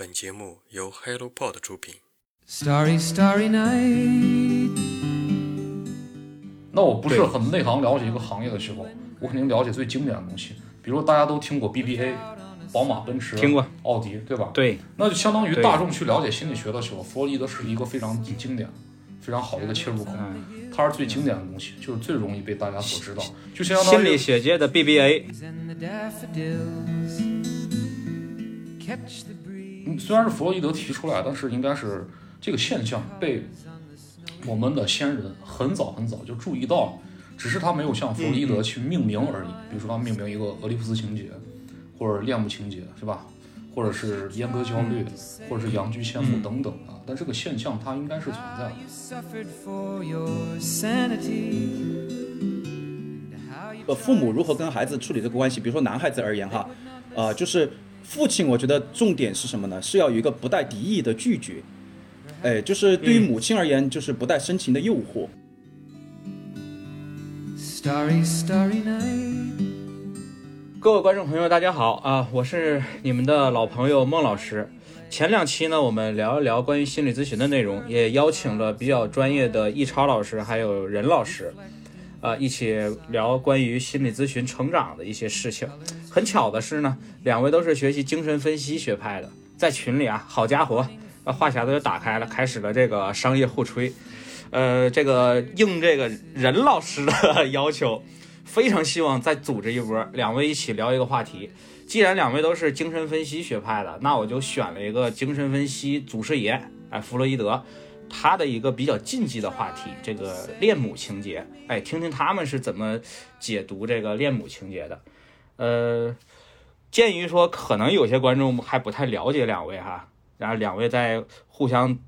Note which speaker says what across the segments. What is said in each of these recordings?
Speaker 1: 本节目由 HelloPod 出品。
Speaker 2: Starry, starry night.
Speaker 3: 那我不是很内行了解一个行业的时候，我肯定了解最经典的东西，比如大家都听过 BBA，宝马、奔驰、
Speaker 4: 听过
Speaker 3: 奥迪，对吧？
Speaker 4: 对，
Speaker 3: 那就相当于大众去了解心理学的时候，弗洛伊德是一个非常经典、非常好的一个切入口，
Speaker 4: 嗯
Speaker 3: 它是最经典的东西，就是最容易被大家所知道，就相当于
Speaker 4: 心理学界的 BBA，
Speaker 3: 虽然是弗洛伊德提出来，但是应该是这个现象被我们的先人很早很早就注意到了，只是他没有像弗洛伊德去命名而已。比如说他命名一个俄狄浦斯情节，或者恋母情节，是吧？或者是阉割焦虑，或者是阳具羡慕等等啊。但这个现象它应该是存在的。
Speaker 5: 呃，父母如何跟孩子处理这个关系？比如说男孩子而言哈，呃，就是父亲，我觉得重点是什么呢？是要有一个不带敌意的拒绝，哎，就是对于母亲而言，就是不带深情的诱惑。
Speaker 2: starry, starry night.
Speaker 4: 各位观众朋友，大家好啊！我是你们的老朋友孟老师。前两期呢，我们聊一聊关于心理咨询的内容，也邀请了比较专业的易超老师还有任老师，啊，一起聊关于心理咨询成长的一些事情。很巧的是呢，两位都是学习精神分析学派的，在群里啊，好家伙，那，话匣子就打开了，开始了这个商业互吹。呃，这个应这个任老师的要求，非常希望再组织一波，两位一起聊一个话题。既然两位都是精神分析学派的，那我就选了一个精神分析祖师爷，哎，弗洛伊德，他的一个比较禁忌的话题，这个恋母情节，哎，听听他们是怎么解读这个恋母情节的。呃，鉴于说可能有些观众还不太了解两位哈，然后两位再互相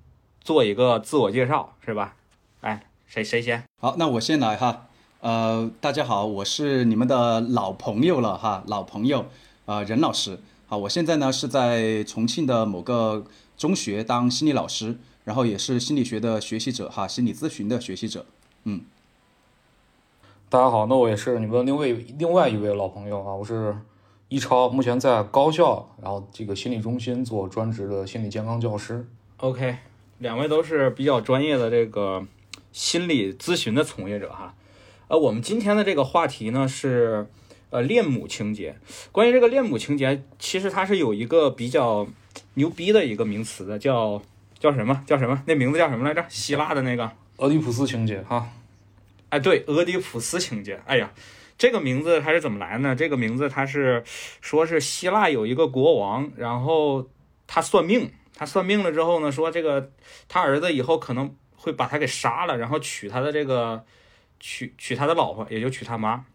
Speaker 4: 做一个自我介绍，是吧？哎，谁谁先？
Speaker 5: 好，那我先来哈。呃，大家好，我是你们的老朋友了哈，老朋友，呃，任老师。好，我现在呢是在重庆的某个中学当心理老师，然后也是心理学的学习者哈，心理咨询的学习者。
Speaker 3: 嗯大家好，那我也是你们另外另外一位老朋友啊，我是一超，目前在高校，然后这个心理中心做专职的心理健康教师。
Speaker 4: OK，两位都是比较专业的这个心理咨询的从业者哈。呃，我们今天的这个话题呢是呃恋母情节。关于这个恋母情节，其实它是有一个比较牛逼的一个名词的，叫叫什么？叫什么？那名字叫什么来着？希腊的那个。
Speaker 3: 俄狄浦斯情节哈，
Speaker 4: 哎，对，俄狄浦斯情节。哎呀，这个名字它是怎么来呢？这个名字它是说是希腊有一个国王，然后他算命，他算命了之后呢，说这个他儿子以后可能会把他给杀了，然后娶他的这个娶娶他的老婆，也就娶他妈。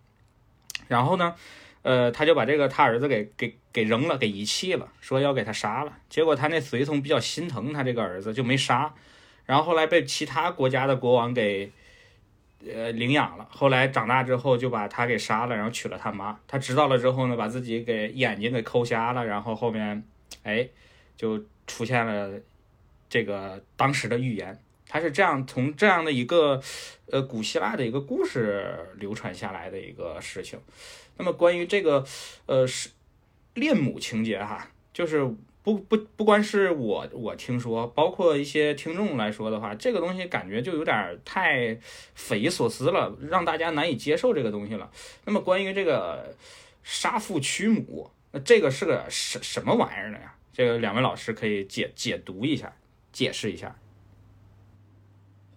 Speaker 4: 然后呢，呃，他就把这个他儿子给给给扔了，给遗弃了，说要给他杀了。结果他那随从比较心疼他这个儿子，就没杀。然后后来被其他国家的国王给呃领养了，后来长大之后就把他给杀了，然后娶了他妈。他知道了之后呢，把自己给眼睛给抠瞎了，然后后面哎就出现了这个当时的预言。他是这样从这样的一个呃古希腊的一个故事流传下来的一个事情。那么关于这个呃是恋母情节哈，就是不不不光是我我听说，包括一些听众来说的话，这个东西感觉就有点太匪夷所思了，让大家难以接受这个东西了。那么关于这个杀父娶母，那这个是个什什么玩意儿呢呀？这个两位老师可以解解读一下，解释一下。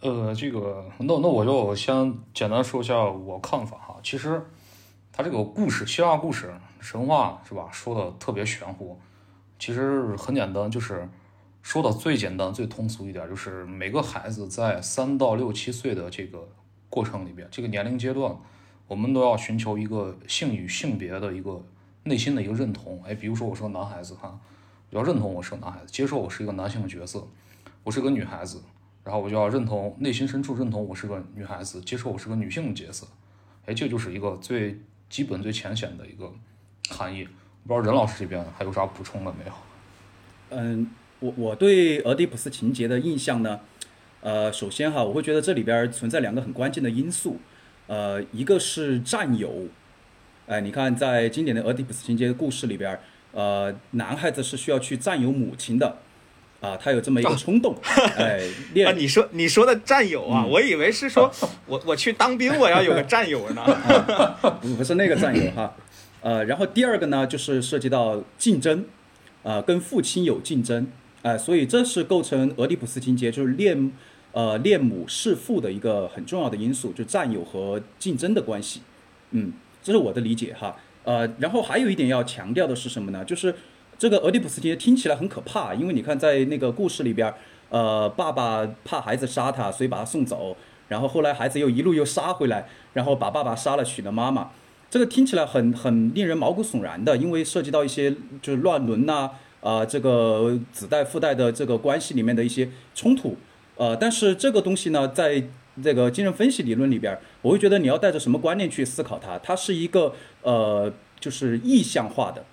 Speaker 3: 呃，这个那那我就先简单说一下我看法哈。其实他这个故事，希腊故事、神话是吧，说的特别玄乎。其实很简单，就是说的最简单、最通俗一点，就是每个孩子在三到六七岁的这个过程里边，这个年龄阶段，我们都要寻求一个性与性别的一个内心的一个认同。哎，比如说我是个男孩子哈，我要认同我是个男孩子，接受我是一个男性的角色，我是个女孩子，然后我就要认同内心深处认同我是个女孩子，接受我是个女性的角色。哎，这就是一个最基本、最浅显的一个含义。不知道任老师这边还有啥补充的没有？
Speaker 5: 嗯，我我对俄狄浦斯情节的印象呢，呃，首先哈，我会觉得这里边儿存在两个很关键的因素，呃，一个是占有，哎，你看在经典的俄狄浦斯情节的故事里边儿，呃，男孩子是需要去占有母亲的，啊，他有这么一个冲动，哎，
Speaker 4: 啊，
Speaker 5: 恋
Speaker 4: 你说你说的战友啊，我以为是说 我我去当兵，我要有个战友呢。
Speaker 5: 不不是那个战友哈，呃，然后第二个呢，就是涉及到竞争，呃，跟父亲有竞争，哎、所以这是构成俄狄浦斯情节，就是恋呃恋母弑父的一个很重要的因素，就占有和竞争的关系，嗯，这是我的理解哈，呃，然后还有一点要强调的是什么呢？就是这个俄狄浦斯情节听起来很可怕，因为你看在那个故事里边，呃，爸爸怕孩子杀他，所以把他送走，然后后来孩子又一路又杀回来，然后把爸爸杀了，娶了妈妈。这个听起来很很令人毛骨悚然的，因为涉及到一些就是乱伦呐、啊，这个子代父代的这个关系里面的一些冲突，呃，但是这个东西呢，在这个精神分析理论里边，我会觉得你要带着什么观念去思考它，它是一个呃，就是意象化的，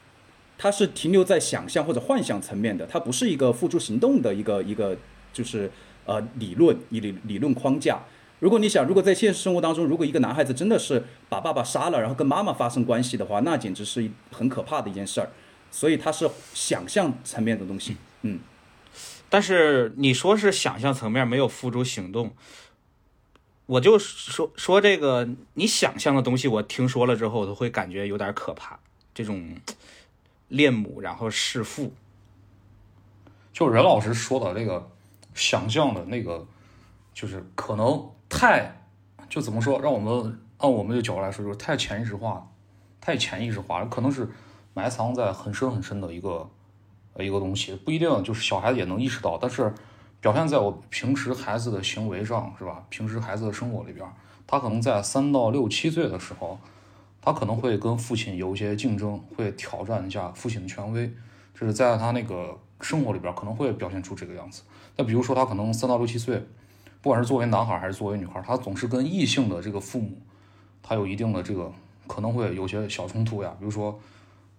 Speaker 5: 它是停留在想象或者幻想层面的，它不是一个付诸行动的一个一个就是呃理论理理论框架。如果你想，如果在现实生活当中，如果一个男孩子真的是把爸爸杀了，然后跟妈妈发生关系的话，那简直是一很可怕的一件事儿。所以他是想象层面的东西。嗯，
Speaker 4: 但是你说是想象层面没有付诸行动，我就说说这个你想象的东西，我听说了之后，我都会感觉有点可怕。这种恋母然后弑父，
Speaker 3: 就任老师说的那个想象的那个，就是可能太就怎么说，让我们按我们的角度来说，就是太潜意识化，太潜意识化，可能是埋藏在很深很深的一个一个东西，不一定就是小孩子也能意识到，但是表现在我平时孩子的行为上，是吧？平时孩子的生活里边，他可能在三到六七岁的时候，他可能会跟父亲有一些竞争，会挑战一下父亲的权威，这是在他那个生活里边可能会表现出这个样子。那比如说他可能三到六七岁，不管是作为男孩还是作为女孩，他总是跟异性的这个父母，他有一定的这个可能会有些小冲突呀。比如说，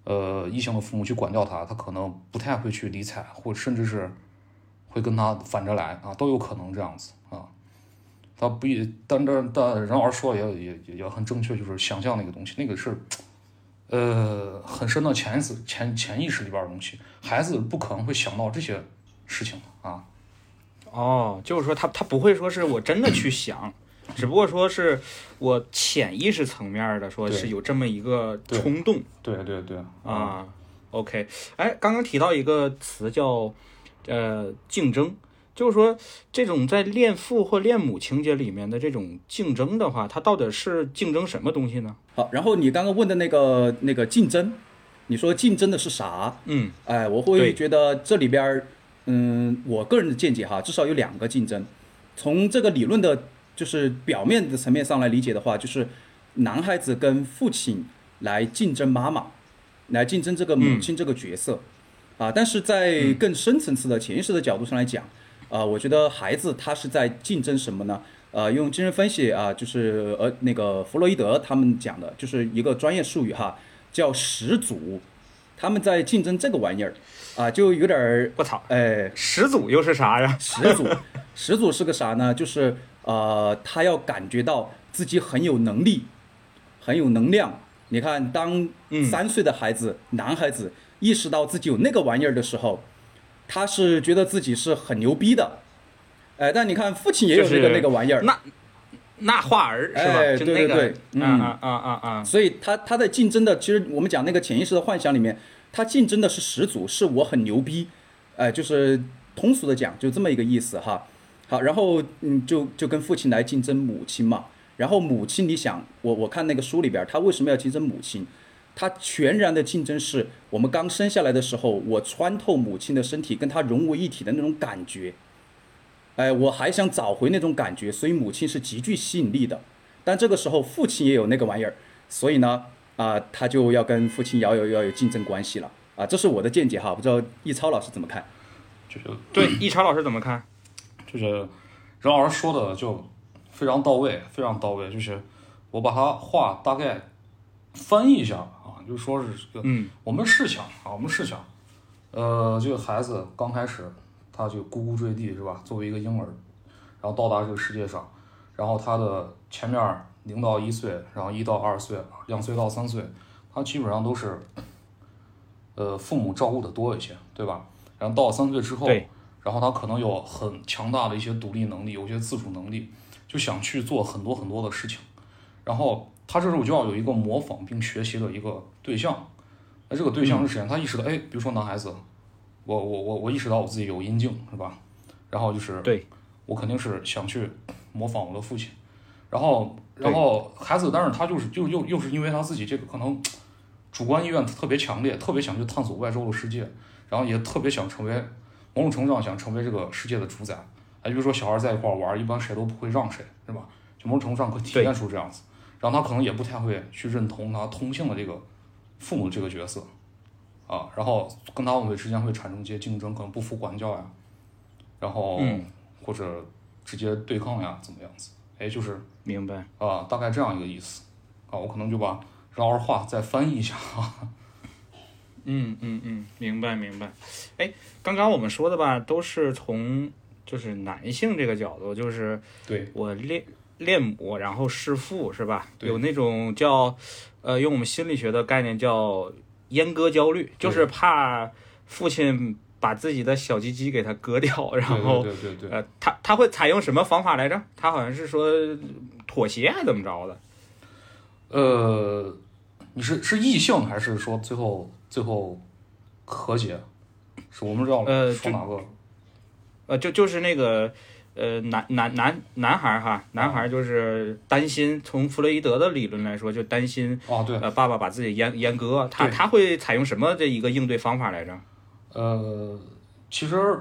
Speaker 3: 呃，异性的父母去管教他，他可能不太会去理睬，或甚至是会跟他反着来啊，都有可能这样子啊。他不一，但这但任老师说也也也很正确，就是想象那个东西，那个是呃很深的潜意识潜潜意识里边的东西，孩子不可能会想到这些事情啊。
Speaker 4: 哦，就是说他他不会说是我真的去想，只不过说是我潜意识层面的，说是有这么一个冲动。
Speaker 3: 对对对。
Speaker 4: 啊。OK，哎，刚刚提到一个词叫呃竞争，就是说这种在恋父或恋母情节里面的这种竞争的话，它到底是竞争什么东西呢？
Speaker 5: 好，然后你刚刚问的那个那个竞争，你说竞争的是啥？
Speaker 4: 嗯。
Speaker 5: 哎，我会觉得这里边儿，嗯，我个人的见解哈，至少有两个竞争。从这个理论的，就是表面的层面上来理解的话，就是男孩子跟父亲来竞争妈妈，来竞争这个母亲这个角色，啊，但是在更深层次的潜意识的角度上来讲，啊，我觉得孩子他是在竞争什么呢？呃，用精神分析啊，就是呃那个弗洛伊德他们讲的，就是一个专业术语哈，叫始祖，他们在竞争这个玩意儿，啊，就有点儿，
Speaker 4: 我操，
Speaker 5: 哎，
Speaker 4: 始祖又是啥呀？
Speaker 5: 始祖，始祖是个啥呢？就是呃，他要感觉到自己很有能力，很有能量。你看，当
Speaker 4: 嗯
Speaker 5: 三岁的孩子，男孩子意识到自己有那个玩意儿的时候，他是觉得自己是很牛逼的。哎，但你看，父亲也有
Speaker 4: 就是
Speaker 5: 这个那个玩意儿，
Speaker 4: 那那话儿是吧？
Speaker 5: 对对对嗯
Speaker 4: 啊啊啊啊啊！
Speaker 5: 所以他他在竞争的，其实我们讲那个潜意识的幻想里面，他竞争的是始祖，是我很牛逼，哎、就是通俗的讲，就这么一个意思哈。好，然后嗯，就就跟父亲来竞争母亲嘛。然后母亲，你想，我我看那个书里边，他为什么要竞争母亲？他全然的竞争是我们刚生下来的时候，我穿透母亲的身体，跟她融为一体的那种感觉。哎，我还想找回那种感觉，所以母亲是极具吸引力的。但这个时候父亲也有那个玩意儿，所以呢，啊、他就要跟父亲要有要有竞争关系了啊，这是我的见解哈，不知道易超老师怎么看？
Speaker 3: 就是
Speaker 4: 对，易超老师怎么看？
Speaker 3: 就是任老师说的就非常到位，非常到位。就是我把他话大概翻译一下啊，就说是这个，
Speaker 4: 嗯，
Speaker 3: 我们试想啊，我们试想，呃，这个孩子刚开始他就咕咕坠地是吧？作为一个婴儿，然后到达这个世界上，然后他的前面零到一岁，然后一到二岁，两岁到三岁，他基本上都是，呃，父母照顾的多一些，对吧？然后到了三岁之后，然后他可能有很强大的一些独立能力，有一些自主能力，就想去做很多很多的事情。然后他这时候就要有一个模仿并学习的一个对象。那这个对象是谁呢？他意识到，哎，比如说男孩子，我我我我意识到我自己有阴茎，是吧？然后就是
Speaker 4: 对
Speaker 3: 我肯定是想去模仿我的父亲，然后然后孩子，但是他就是就又又是因为他自己这个可能主观意愿特别强烈，特别想去探索外周的世界，然后也特别想成为某种程度上想成为这个世界的主宰。哎，比如说小孩在一块玩，一般谁都不会让谁，是吧？就某种程度上可体现出这样子，然后他可能也不太会去认同他同性的这个父母这个角色啊，然后跟他们之间会产生一些竞争，可能不服管教呀，然后、
Speaker 4: 嗯
Speaker 3: 或者直接对抗呀，怎么样子？哎，就是
Speaker 4: 明白。
Speaker 3: 啊，大概这样一个意思啊，我可能就把绕儿话再翻译一下啊。
Speaker 4: 嗯嗯嗯，明白明白。哎，刚刚我们说的吧，都是从就是男性这个角度，就是
Speaker 3: 对
Speaker 4: 我恋恋母，然后弑父，是吧？有那种叫呃，用我们心理学的概念叫阉割焦虑，就是怕父亲把自己的小鸡鸡给他割掉，然后
Speaker 3: 对对对对对，
Speaker 4: 呃，他他会采用什么方法来着？他好像是说妥协还是怎么着的？
Speaker 3: 呃，你是是异性还是说最后最后和解？是我们要
Speaker 4: 呃这
Speaker 3: 说哪个？
Speaker 4: 呃，就就是那个呃男男男男孩儿哈，男孩儿就是担心，从弗洛伊德的理论来说，就担心
Speaker 3: 啊，对，
Speaker 4: 呃爸爸把自己阉阉割，他他会采用什么的一个应对方法来着？
Speaker 3: 呃，其实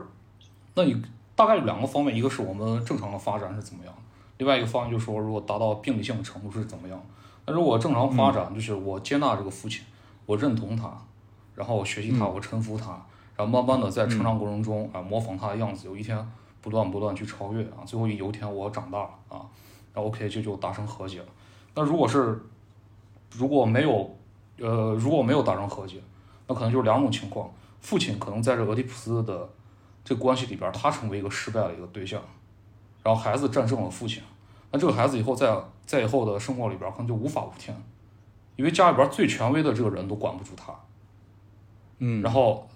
Speaker 3: 那你大概有两个方面，一个是我们正常的发展是怎么样，另外一个方案就是说，如果达到病理性的程度是怎么样。那如果正常发展，就是我接纳这个父亲，我认同他，然后我学习他，我臣服他，然后慢慢的在成长过程中啊、模仿他的样子，有一天不断不断去超越啊，最后有一天我长大了啊，然后 OK 这就达成和解了。那如果是如果没有呃如果没有达成和解，那可能就是两种情况。父亲可能在这俄狄浦斯的这个关系里边，他成为一个失败的一个对象，然后孩子战胜了父亲，那这个孩子以后在在以后的生活里边可能就无法无天，因为家里边最权威的这个人都管不住他，
Speaker 4: 嗯。
Speaker 3: 然后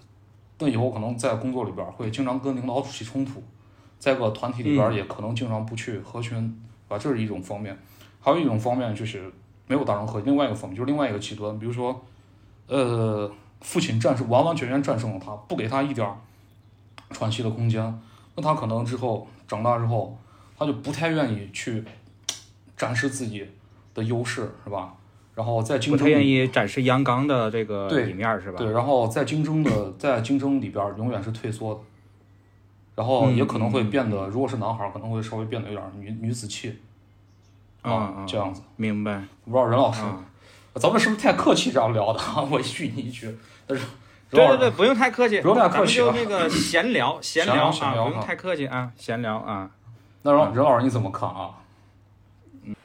Speaker 3: 那以后可能在工作里边会经常跟领导起冲突，在个团体里边也可能经常不去合群，啊，这是一种方面，还有一种方面就是没有达成和解，另外一个方面就是另外一个极端，比如说，呃，父亲战胜完完全全战胜了他，不给他一点儿喘息的空间，那他可能之后长大之后，他就不太愿意去展示自己的优势，是吧？然后在竞争里
Speaker 4: 不太愿意展示阳刚的这个
Speaker 3: 对
Speaker 4: 一面是吧？
Speaker 3: 对，然后在竞争的在竞争里边永远是退缩的，然后也可能会变得，如果是男孩，可能会稍微变得有点女女子气
Speaker 4: 啊嗯
Speaker 3: 这样子。
Speaker 4: 明白
Speaker 3: 我不知道任老师，
Speaker 4: 啊。
Speaker 3: 咱们是不是太客气这样聊的？我一句你一句，但是
Speaker 4: 对对对，不用太客气，
Speaker 3: 不用太客气啊
Speaker 4: 咱们就那个闲聊，闲
Speaker 3: 闲聊
Speaker 4: 啊，不用太客气啊，闲聊啊。
Speaker 3: 那任任老师你怎么看啊？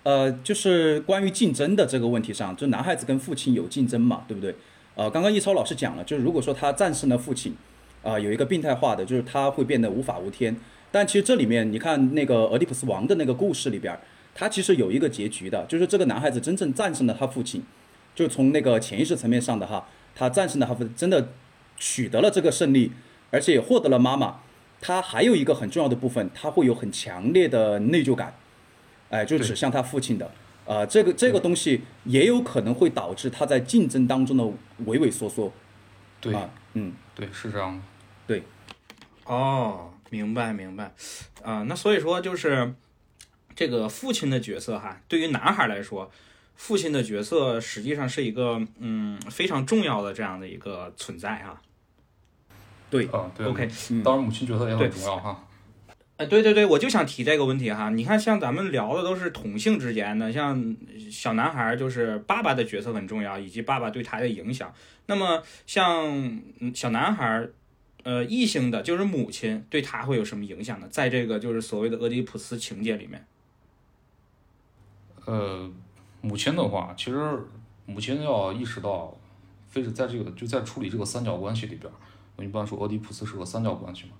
Speaker 5: 呃，就是关于竞争的这个问题上，就男孩子跟父亲有竞争嘛，对不对？呃，刚刚易超老师讲了，就是如果说他战胜了父亲，啊、有一个病态化的，就是他会变得无法无天。但其实这里面，你看那个俄狄浦斯王的那个故事里边，他其实有一个结局的，就是这个男孩子真正战胜了他父亲，就从那个潜意识层面上的哈，他战胜了他父，真的取得了这个胜利，而且也获得了妈妈。他还有一个很重要的部分，他会有很强烈的内疚感。哎，就指向他父亲的，呃，这个这个东西也有可能会导致他在竞争当中的畏畏缩缩。
Speaker 3: 对
Speaker 5: 啊，嗯，
Speaker 3: 对，是这样的。
Speaker 5: 对，
Speaker 4: 哦，明白明白，啊、那所以说就是这个父亲的角色哈，对于男孩来说，父亲的角色实际上是一个嗯非常重要的这样的一个存在哈。
Speaker 5: 对，
Speaker 3: 啊，对
Speaker 4: OK，
Speaker 5: 嗯
Speaker 3: 当然母亲角色也很重要哈。
Speaker 4: 哎，对对对，我就想提这个问题哈。你看，像咱们聊的都是同性之间的，像小男孩儿就是爸爸的角色很重要，以及爸爸对他的影响。那么像嗯小男孩儿，呃，异性的就是母亲对他会有什么影响呢？在这个就是所谓的俄狄浦斯情节里面，
Speaker 3: 呃，母亲的话，其实母亲要意识到，非是在这个就在处理这个三角关系里边，我一般说俄狄浦斯是个三角关系嘛，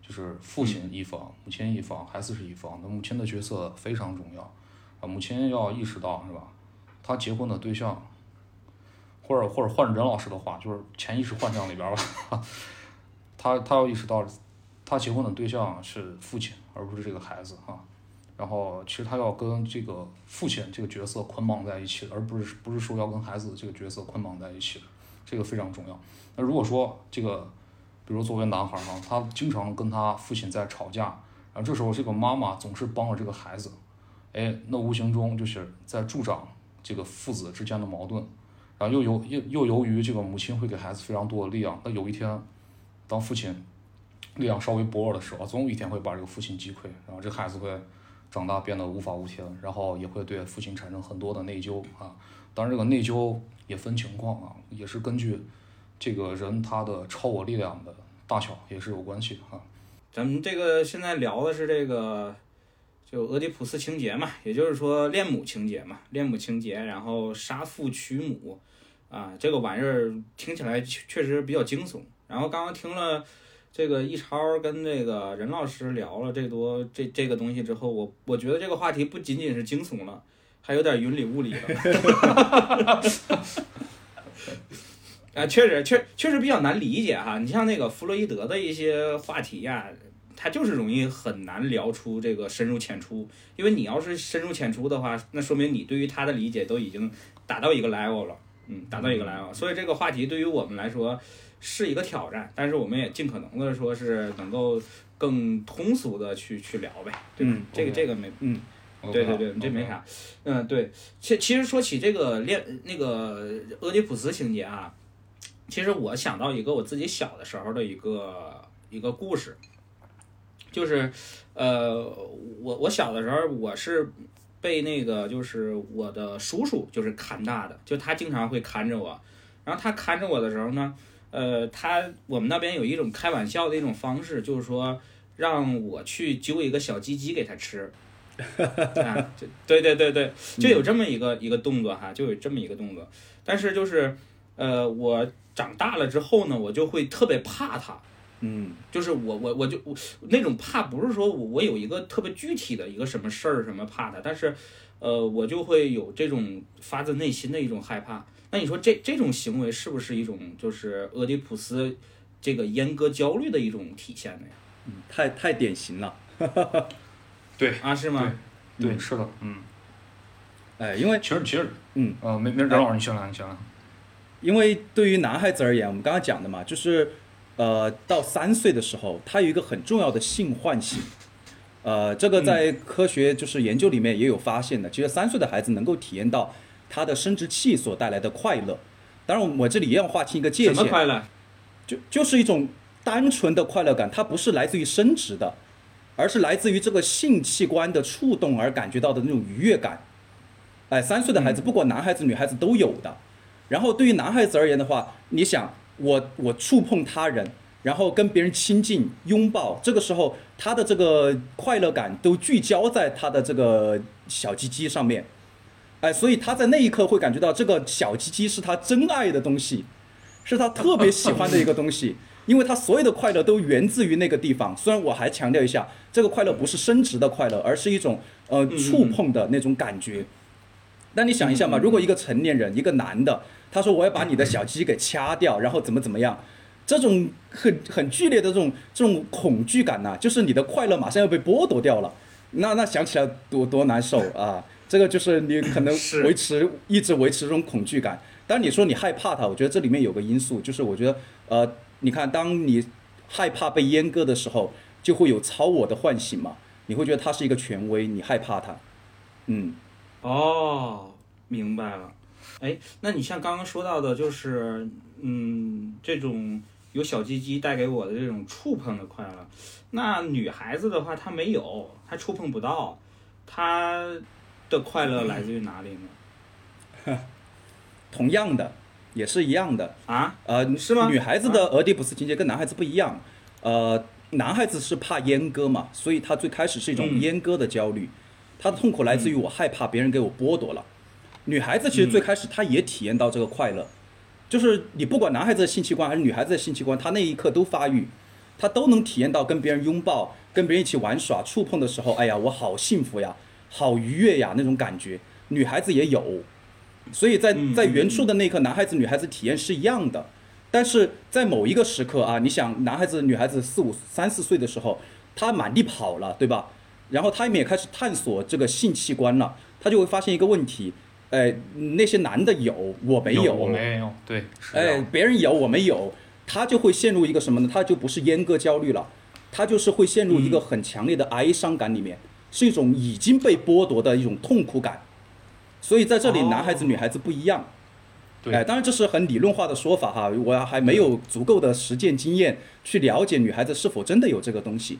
Speaker 3: 就是父亲一方、母亲一方、孩子是一方。那母亲的角色非常重要啊，母亲要意识到是吧？她结婚的对象，或者或者换任老师的话，就是潜意识幻象里边儿吧，他他要意识到，他结婚的对象是父亲，而不是这个孩子啊。然后其实他要跟这个父亲这个角色捆绑在一起，而不是不是说要跟孩子这个角色捆绑在一起的，这个非常重要。那如果说这个，比如作为男孩儿哈，他经常跟他父亲在吵架，然后这时候这个妈妈总是帮着这个孩子，哎，那无形中就是在助长这个父子之间的矛盾，然后又由又又由于这个母亲会给孩子非常多的力量，那有一天，当父亲力量稍微薄弱的时候，总有一天会把这个父亲击溃，然后这孩子会长大变得无法无天，然后也会对父亲产生很多的内疚啊。当然，这个内疚也分情况啊，也是根据这个人他的超我力量的大小也是有关系的啊。
Speaker 4: 咱们这个现在聊的是这个，就俄狄浦斯情节嘛，也就是说恋母情节嘛，恋母情节，然后杀父娶母，啊，这个玩意儿听起来确确实比较惊悚。然后刚刚听了这个一超跟这个任老师聊了这多这这个东西之后，我我觉得这个话题不仅仅是惊悚了，还有点云里雾里了。啊，确实确确实比较难理解哈。你像那个弗洛伊德的一些话题呀、他就是容易很难聊出这个深入浅出，因为你要是深入浅出的话，那说明你对于他的理解都已经达到一个 level 了，嗯，达到一个 level，所以这个话题对于我们来说是一个挑战，但是我们也尽可能的说是能够更通俗的去去聊呗，对吧？
Speaker 5: 嗯
Speaker 4: 这个这个没，
Speaker 5: 嗯，
Speaker 4: 对对对，这没啥。嗯，对，其其实说起这个恋那个俄狄浦斯情节啊，其实我想到一个我自己小的时候的一个一个故事，就是呃，我我小的时候我是被那个就是我的叔叔就是看大的，就他经常会看着我，然后他看着我的时候呢，呃，他我们那边有一种开玩笑的一种方式，就是说让我去揪一个小鸡鸡给他吃。啊，就对对对对，就有这么一个、一个动作哈，就有这么一个动作。但是就是，呃，我长大了之后呢，我就会特别怕它。
Speaker 5: 嗯
Speaker 4: 就是我我我就我那种怕不是说我我有一个特别具体的一个什么事儿什么怕它，但是，呃，我就会有这种发自内心的一种害怕。那你说这这种行为是不是一种就是俄狄浦斯这个阉割焦虑的一种体现呢？
Speaker 5: 嗯，太太典型了。
Speaker 3: 对
Speaker 4: 啊，是吗？
Speaker 3: 对，是的，嗯，
Speaker 5: 哎，因为
Speaker 3: 其实其实，
Speaker 5: 嗯，
Speaker 3: 呃，没没任老师，你先来，你先来。
Speaker 5: 因为对于男孩子而言，我们刚刚讲的嘛，就是呃，到三岁的时候，他有一个很重要的性唤醒。呃，这个在科学就是研究里面也有发现的。其实三岁的孩子能够体验到他的生殖器所带来的快乐。当然，我这里也要划清一个界限，
Speaker 4: 什么快乐？
Speaker 5: 就就是一种单纯的快乐感，它不是来自于生殖的，而是来自于这个性器官的触动而感觉到的那种愉悦感。哎，三岁的孩子，不管男孩子女孩子都有的。然后对于男孩子而言的话，你想，我我触碰他人，然后跟别人亲近拥抱，这个时候他的这个快乐感都聚焦在他的这个小鸡鸡上面，哎，所以他在那一刻会感觉到这个小鸡鸡是他真爱的东西，是他特别喜欢的一个东西，因为他所有的快乐都源自于那个地方。虽然我还强调一下，这个快乐不是生殖的快乐，而是一种呃触碰的那种感觉。那你想一下嘛，如果一个成年人，一个男的，他说我要把你的小鸡给掐掉，然后怎么怎么样，这种很很剧烈的这种这种恐惧感呐、就是你的快乐马上要被剥夺掉了，那那想起来多多难受啊！这个就是你可能 维持一直维持这种恐惧感。当你说你害怕它，我觉得这里面有个因素，就是我觉得呃，你看，当你害怕被阉割的时候，就会有超我的唤醒嘛，你会觉得它是一个权威，你害怕它，嗯。
Speaker 4: 哦，明白了。哎，那你像刚刚说到的，就是嗯，这种有小鸡鸡带给我的这种触碰的快乐，那女孩子的话，她没有，她触碰不到，她的快乐来自于哪里呢？
Speaker 5: 同样的，也是一样的。
Speaker 4: 啊，
Speaker 5: 呃，
Speaker 4: 是吗？
Speaker 5: 女孩子的俄狄浦斯情节跟男孩子不一样。呃，男孩子是怕阉割嘛，所以他最开始是一种
Speaker 4: 嗯。
Speaker 5: 阉割的焦虑，他的痛苦来自于我害怕别人给我剥夺了。女孩子其实最开始她也体验到这个快乐，就是你不管男孩子的性器官还是女孩子的性器官，她那一刻都发育，她都能体验到跟别人拥抱、跟别人一起玩耍、触碰的时候，哎呀，我好幸福呀，好愉悦呀那种感觉。女孩子也有，所以在
Speaker 4: 嗯
Speaker 5: 在原处的那一刻，男孩子女孩子体验是一样的，但是在某一个时刻啊，你想男孩子女孩子四五三四岁的时候，他满地跑了，对吧？然后他们也开始探索这个性器官了，他就会发现一个问题，哎，那些男的有，我没有，
Speaker 3: 我没有，对，
Speaker 5: 哎
Speaker 3: 样，
Speaker 5: 别人有我没有，他就会陷入一个什么呢？他就不是阉割焦虑了，他就是会陷入一个很强烈的哀伤感里面，是一种已经被剥夺的一种痛苦感。所以在这里，
Speaker 4: 哦
Speaker 5: 男孩子女孩子不一样。
Speaker 3: 对
Speaker 5: 哎，当然这是很理论化的说法哈，我还没有足够的实践经验去了解女孩子是否真的有这个东西。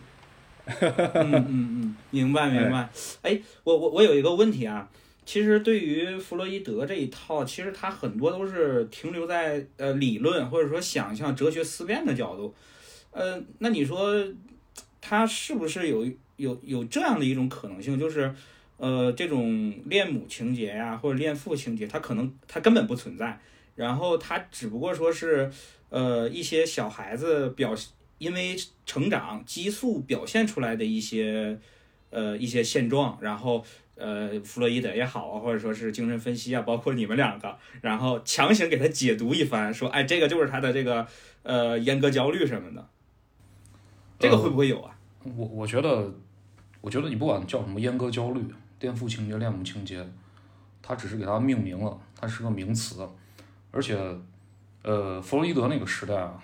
Speaker 4: 嗯嗯 嗯，明白明白。哎，我我我有一个问题啊，其实对于弗洛伊德这一套，其实他很多都是停留在呃理论或者说想象、哲学思辨的角度。呃，那你说他是不是有有有这样的一种可能性，就是呃这种恋母情节呀、或者恋父情节，它可能它根本不存在，然后它只不过说是呃一些小孩子表因为成长激素表现出来的一些呃一些现状，然后呃弗洛伊德也好啊，或者说是精神分析啊，包括你们两个，然后强行给他解读一番，说哎这个就是他的这个呃严格焦虑什么的，这个会不会有啊？
Speaker 3: 我我觉得，我觉得你不管叫什么阉割焦虑、颠覆情节、恋母情节，他只是给它命名了，它是个名词，而且，呃，弗洛伊德那个时代啊，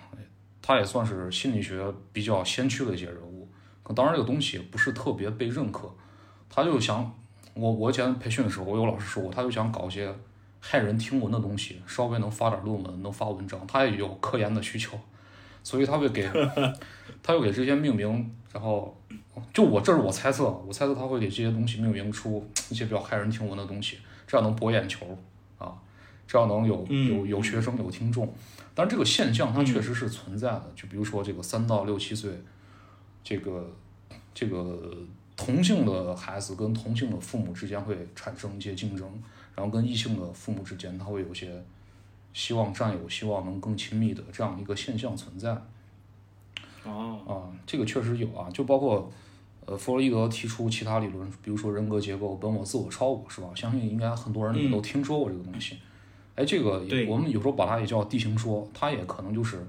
Speaker 3: 他也算是心理学比较先驱的一些人物。可当然，这个东西也不是特别被认可，他就想，我我以前培训的时候，我有老师说过，他就想搞些骇人听闻的东西，稍微能发点论文，能发文章，他也有科研的需求，所以他会给，他会给这些命名，然后就我这是我猜测，我猜测他会给这些东西命名出一些比较骇人听闻的东西，这样能博眼球啊，这样能有有有学生有听众。但是这个现象它确实是存在的，就比如说这个三到六七岁，这个这个同性的孩子跟同性的父母之间会产生一些竞争，然后跟异性的父母之间他会有些希望占有、希望能更亲密的这样一个现象存在。
Speaker 4: 哦，
Speaker 3: 啊，这个确实有啊，就包括呃，弗洛伊德提出其他理论，比如说人格结构、本我、自我、超我，是吧？相信应该很多人也都听说过这个东西。哎，这个
Speaker 4: 对
Speaker 3: 我们有时候把它也叫地形说，它也可能就是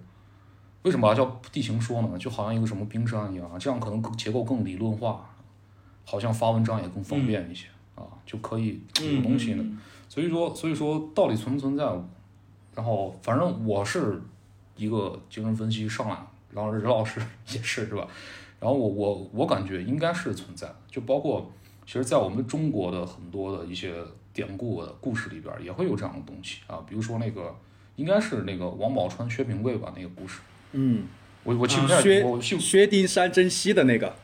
Speaker 3: 为什么把它叫地形说呢？就好像一个什么冰山一样，这样可能结构更理论化，好像发文章也更方便一些、啊，就可以有个东西呢。
Speaker 4: 嗯
Speaker 3: 所以说，所以说到底存不存在？然后反正我是一个精神分析上来，然后任老师也是是吧？然后我我我感觉应该是存在的，就包括其实，在我们中国的很多的一些典故的故事里边，也会有这样的东西啊，比如说那个应该是那个王宝钏薛平贵吧那个故事，
Speaker 5: 嗯，
Speaker 3: 我我记不太，
Speaker 5: 薛薛丁山珍惜的那个，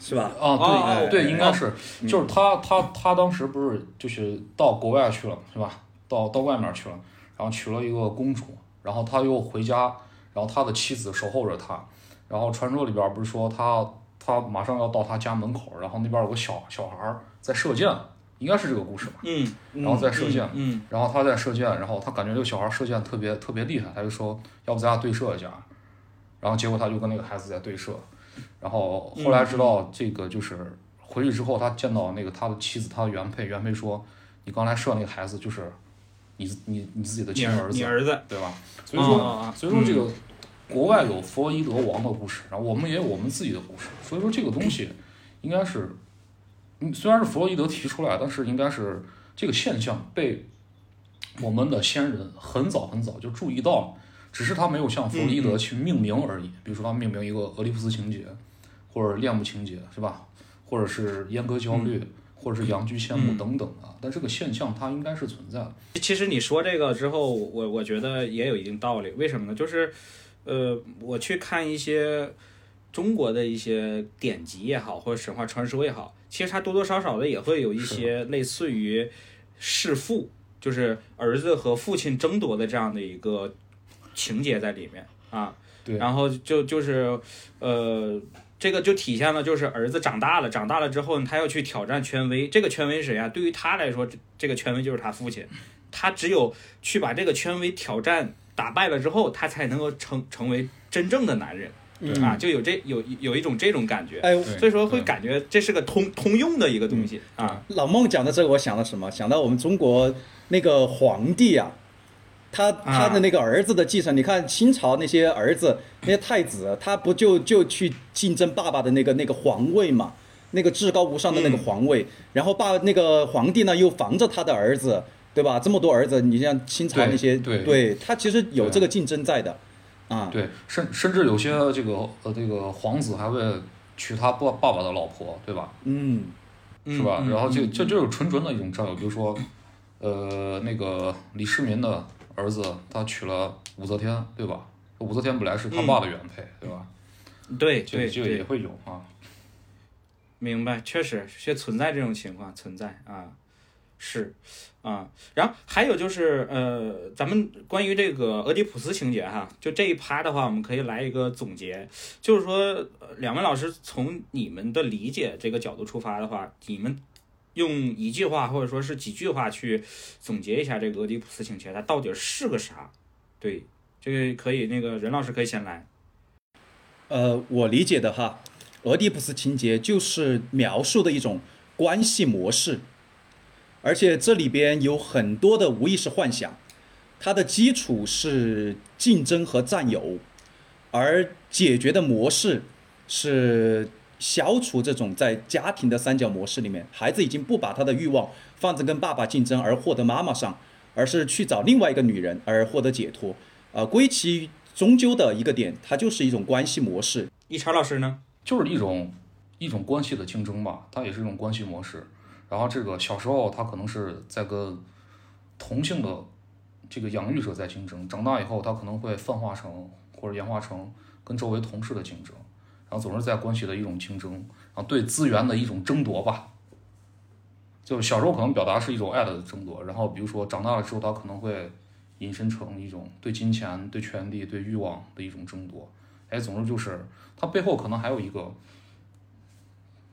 Speaker 5: 是吧？
Speaker 3: 啊，对、
Speaker 4: 哦
Speaker 3: 对，
Speaker 5: 哦
Speaker 3: 应该是，就是他他他当时不是就是到国外去了，是吧？到到外面去了，然后娶了一个公主，然后他又回家，然后他的妻子守候着他，然后传说里边不是说他他马上要到他家门口，然后那边有个小小孩在射箭，应该是这个故事吧？
Speaker 4: 嗯，
Speaker 3: 然后在射箭，
Speaker 4: 嗯
Speaker 3: 然后他在射箭，然后他感觉这个小孩射箭特别特别厉害，他就说要不咱俩对射一下，然后结果他就跟那个孩子在对射，然后后来知道这个就是回去之后，他见到那个他的妻子，他的原配，原配说你刚才射那个孩子就是你你你自己的亲儿子，
Speaker 4: 你儿子，
Speaker 3: 对吧？所以说、所以说这个国外有弗洛伊德王的故事，然后我们也有我们自己的故事，所以说这个东西应该是，嗯，虽然是弗洛伊德提出来，但是应该是这个现象被我们的先人很早很早就注意到了，只是他没有像弗洛伊德去命名而已。比如说他命名一个俄狄浦斯情节，或者恋母情节，是吧？或者是阉割焦虑，或者是阳具羡慕等等啊。但这个现象它应该是存在的。
Speaker 4: 其实你说这个之后，我我觉得也有一定道理。为什么呢？就是，呃，我去看一些中国的一些典籍也好，或者神话传说也好，其实它多多少少的也会有一些类似于弑父，就是儿子和父亲争夺的这样的一个情节在里面啊。
Speaker 3: 对
Speaker 4: 然后就就是呃。这个就体现了，就是儿子长大了，长大了之后呢，他要去挑战权威。这个权威是谁啊？对于他来说，这这个权威就是他父亲。他只有去把这个权威挑战打败了之后，他才能够成成为真正的男人
Speaker 3: 对
Speaker 4: 啊！就有这有有一种这种感觉，
Speaker 5: 哎，
Speaker 4: 所以说会感觉这是个通通用的一个东西啊。
Speaker 5: 老孟讲的这个，我想到什么？想到我们中国那个皇帝啊，他他的那个儿子的继承，你看清朝那些儿子那些太子，他不就就去竞争爸爸的那个那个皇位嘛？那个至高无上的那个皇位，然后爸那个皇帝呢又防着他的儿子，对吧？这么多儿子，你像清朝那些，
Speaker 3: 对对
Speaker 5: 他其实有这个竞争在的，啊，
Speaker 3: 对，甚甚至有些这个呃这个皇子还会娶他爸爸爸的老婆，对吧？
Speaker 5: 嗯，
Speaker 3: 是吧？
Speaker 4: 嗯
Speaker 3: 然后就
Speaker 4: 嗯
Speaker 3: 这就是纯纯的一种占有，比如说，呃，那个李世民的儿子他娶了武则天，对吧？武则天本来是他爸的原配，对吧？
Speaker 4: 对
Speaker 3: 就
Speaker 4: 对对
Speaker 3: 就也，会有啊。
Speaker 4: 明白，确实是存在这种情况存在啊，是啊，然后还有就是呃，咱们关于这个俄狄浦斯情节哈，就这一趴的话，我们可以来一个总结，就是说，呃两位老师从你们的理解这个角度出发的话，你们用一句话或者说是几句话去总结一下这个俄狄浦斯情节，它到底是个啥？对，这个可以，那个任老师可以先来。
Speaker 5: 呃，我理解的哈，俄狄浦斯情节就是描述的一种关系模式，而且这里边有很多的无意识幻想，它的基础是竞争和占有，而解决的模式是消除这种在家庭的三角模式里面，孩子已经不把他的欲望放在跟爸爸竞争而获得妈妈上，而是去找另外一个女人而获得解脱。呃，归其终究的一个点，它就是一种关系模式。
Speaker 4: 一超老师呢？
Speaker 3: 就是一种一种关系的竞争吧，它也是一种关系模式。然后这个小时候他可能是在跟同性的这个养育者在竞争，长大以后他可能会泛化成或者演化成跟周围同事的竞争，然后总是在关系的一种竞争，然后对资源的一种争夺吧。就小时候可能表达是一种爱的争夺，然后比如说长大了之后，他可能会引申成一种对金钱、对权力、对欲望的一种争夺。哎，总之就是它背后可能还有一个，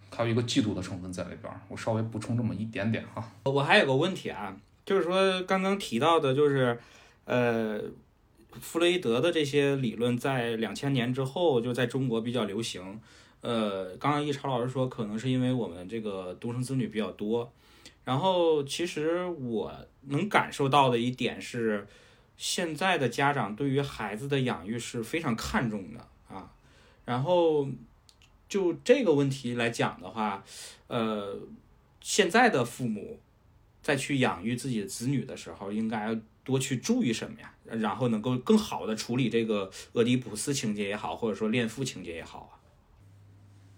Speaker 3: 还有一个嫉妒的成分在里边。我稍微补充这么一点点哈。
Speaker 4: 我还有个问题啊，就是说刚刚提到的，就是呃，弗洛伊德的这些理论在两千年之后就在中国比较流行。呃，刚刚一超老师说，可能是因为我们这个独生子女比较多。然后，其实我能感受到的一点是，现在的家长对于孩子的养育是非常看重的啊。然后，就这个问题来讲的话，呃，现在的父母在去养育自己的子女的时候，应该多去注意什么呀？然后能够更好的处理这个俄狄浦斯情节也好，或者说恋父情节也好啊。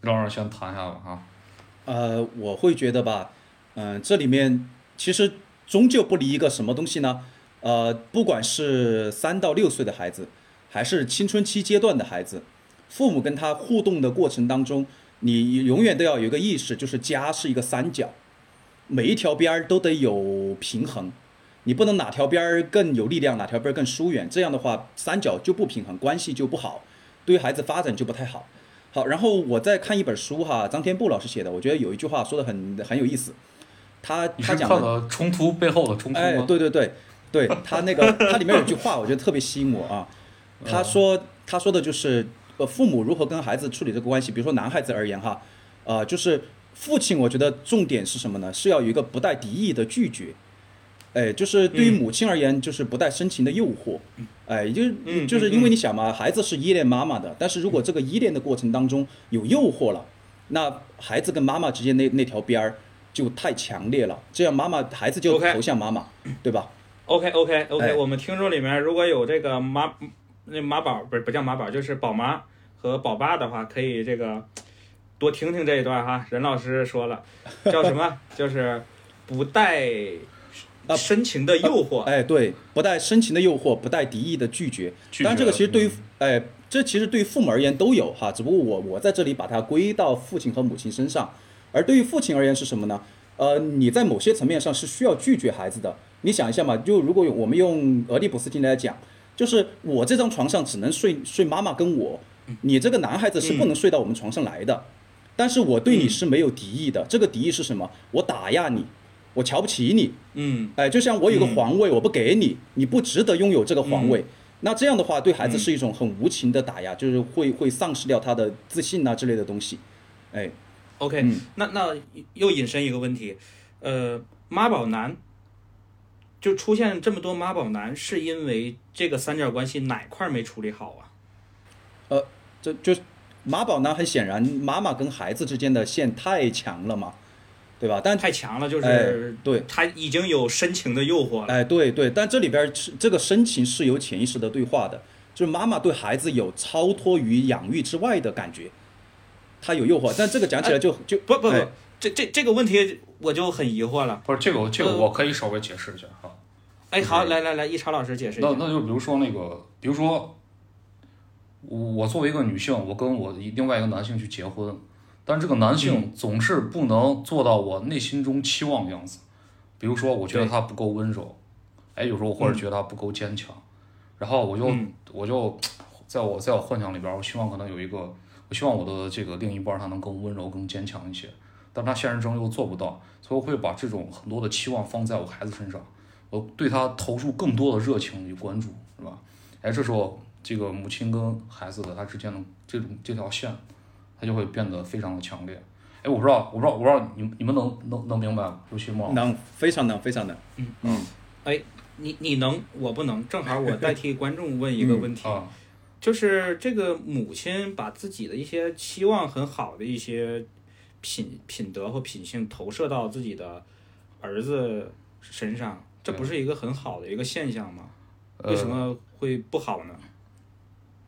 Speaker 3: 让人先谈一下吧哈。
Speaker 5: 呃，我会觉得吧，嗯、这里面其实终究不离一个什么东西呢？呃，不管是三到六岁的孩子，还是青春期阶段的孩子，父母跟他互动的过程当中，你永远都要有一个意识，就是家是一个三角，每一条边儿都得有平衡，你不能哪条边儿更有力量，哪条边儿更疏远，这样的话三角就不平衡，关系就不好，对于孩子发展就不太好。好，然后我再看一本书哈，张天布老师写的，我觉得有一句话说的很很有意思，他他讲的，
Speaker 3: 了冲突背后的冲突？
Speaker 5: 哎，对对对，对他那个他里面有句话，我觉得特别吸引我啊，他说他说的就是呃父母如何跟孩子处理这个关系，比如说男孩子而言哈，呃就是父亲，我觉得重点是什么呢？是要有一个不带敌意的拒绝。哎，就是对于
Speaker 4: 嗯
Speaker 5: 母亲而言，就是不带深情的诱惑，哎，就是
Speaker 4: 嗯
Speaker 5: 就是
Speaker 4: 嗯
Speaker 5: 因为你想嘛，孩子是依恋妈妈的，但是如果这个依恋的过程当中有诱惑了，那孩子跟妈妈之间那那条边儿就太强烈了，这样妈妈孩子就投向妈妈，对吧
Speaker 4: ？OK OK OK，、
Speaker 5: 哎
Speaker 4: 我们听众里面如果有这个妈那妈宝不是不叫妈宝，就是宝妈和宝爸的话，可以这个多听听这一段哈。任老师说了，叫什么？就是不带
Speaker 5: 啊
Speaker 4: 深情的诱惑。
Speaker 5: 哎，对，不带深情的诱惑，不带敌意的拒绝。
Speaker 3: 拒绝
Speaker 5: 当然，这个其实对于
Speaker 3: 嗯
Speaker 5: 哎，这其实对于父母而言都有哈，只不过我我在这里把它归到父亲和母亲身上。而对于父亲而言是什么呢？呃，你在某些层面上是需要拒绝孩子的。你想一下嘛，就如果有我们用俄狄浦斯经来讲，就是我这张床上只能睡睡妈妈跟我，你这个男孩子是不能睡到我们床上来的。但是我对你是没有敌意的，这个敌意是什么？我打压你，我瞧不起你，
Speaker 4: 嗯
Speaker 5: 哎，就像我有个
Speaker 4: 嗯
Speaker 5: 皇位，我不给你，你不值得拥有这个皇位。
Speaker 4: 嗯
Speaker 5: 那这样的话，对孩子是一种很无情的打压，就是会会丧失掉他的自信啊之类的东西。哎
Speaker 4: ，，OK，、
Speaker 5: 嗯
Speaker 4: 那那又引申一个问题，呃，妈宝男就出现这么多妈宝男，是因为这个三角关系哪块儿没处理好啊？
Speaker 5: 呃这就妈宝呢很显然，妈妈跟孩子之间的线太强了嘛，对吧？但
Speaker 4: 太强了，就
Speaker 5: 哎
Speaker 4: 是
Speaker 5: 对，
Speaker 4: 他已经有深情的诱惑了。
Speaker 5: 哎，对对，但这里边是这个深情是有潜意识的对话的，就是妈妈对孩子有超脱于养育之外的感觉，他有诱惑，但这个讲起来就、就
Speaker 4: 不不不，
Speaker 5: 哎
Speaker 4: 这这这个问题我就很疑惑了。
Speaker 3: 不是这个这个
Speaker 4: 呃
Speaker 3: 我可以稍微解释一下哈。
Speaker 4: 哎，好，来来来，一超老师解释一下。
Speaker 3: 那那就比如说那个，比如说我我作为一个女性，我跟我另外一个男性去结婚，但这个男
Speaker 4: 嗯
Speaker 3: 性总是不能做到我内心中期望的样子。比如说，我觉得他不够温柔，哎，有时候我或者觉得他不够坚强，然后我就、
Speaker 4: 嗯
Speaker 3: 我就在我在我幻想里边，我希望可能有一个，我希望我的这个另一半他能更温柔、更坚强一些，但他现实中又做不到，所以我会把这种很多的期望放在我孩子身上。我对他投入更多的热情与关注，是吧？哎，这时候这个母亲跟孩子的他之间的这种这条线，它就会变得非常的强烈。哎，我不知道，我不知道，我不知道你你们能能能明白吗？
Speaker 5: 能非常能非常能，
Speaker 4: 嗯
Speaker 5: 嗯
Speaker 4: 哎，你你能，我不能，正好我 代替观众问一个问题，
Speaker 3: 啊，
Speaker 4: 就是这个母亲把自己的一些期望很好的一些品品德或品性投射到自己的儿子身上，这不是一个很好的一个现象吗？为什么会不好呢？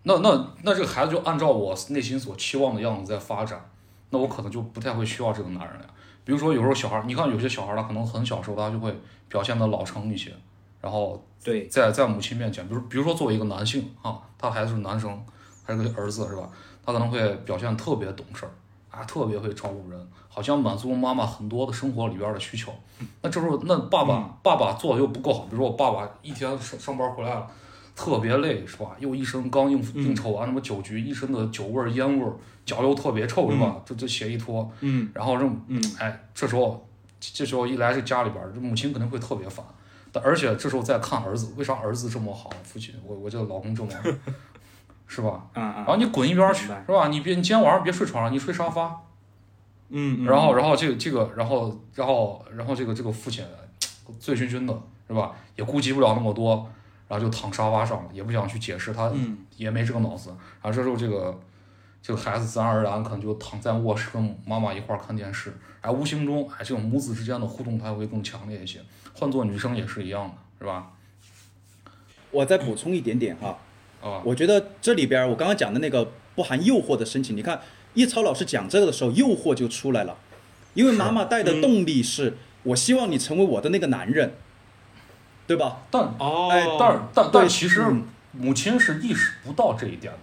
Speaker 3: 那那那这个孩子就按照我内心所期望的样子在发展，那我可能就不太会需要这个男人了。比如说有时候小孩儿，你看有些小孩儿他可能很小时候他就会表现的老成一些，然后
Speaker 4: 对，
Speaker 3: 在在母亲面前，比如比如说作为一个男性啊，他孩子是男生，还是个儿子是吧？他可能会表现特别懂事儿啊，特别会照顾人，好像满足妈妈很多的生活里边的需求。那这时候那爸爸、爸爸做的又不够好，比如说我爸爸一天上上班回来了。特别累是吧？又一身刚应付应酬完什么酒局，一身的酒味儿、烟味儿，脚又特别臭是吧？这这鞋一脱，
Speaker 4: 嗯
Speaker 3: 然后这
Speaker 4: 嗯
Speaker 3: 哎，这时候这时候一来这家里边儿，这母亲肯定会特别烦。但而且这时候再看儿子，为啥儿子这么好？父亲，我我这个老公这么，是吧？然，后你滚一边儿去，是吧？你别你今天晚上别睡床上，你睡沙发。
Speaker 4: 嗯，嗯
Speaker 3: 然后然后这个这个，然后然后然后这个这个父亲醉醺醺的，是吧？也顾及不了那么多，然后就躺沙发上，也不想去解释，他
Speaker 4: 嗯
Speaker 3: 也没这个脑子。然后这时候这个这个孩子自然而然可能就躺在卧室跟妈妈一块儿看电视，哎，无形中哎这种母子之间的互动它会更强烈一些。换做女生也是一样的，是吧？
Speaker 5: 我再补充一点点哈，
Speaker 3: 啊，
Speaker 5: 我觉得这里边我刚刚讲的那个不含诱惑的申请，你看叶超老师讲这个的时候，诱惑就出来了，因为妈妈带的动力是，我希望你成为我的那个男人，对吧？
Speaker 3: 但
Speaker 4: 哦，
Speaker 5: 哎
Speaker 3: 但但但其实
Speaker 5: 嗯
Speaker 3: 母亲是意识不到这一点的。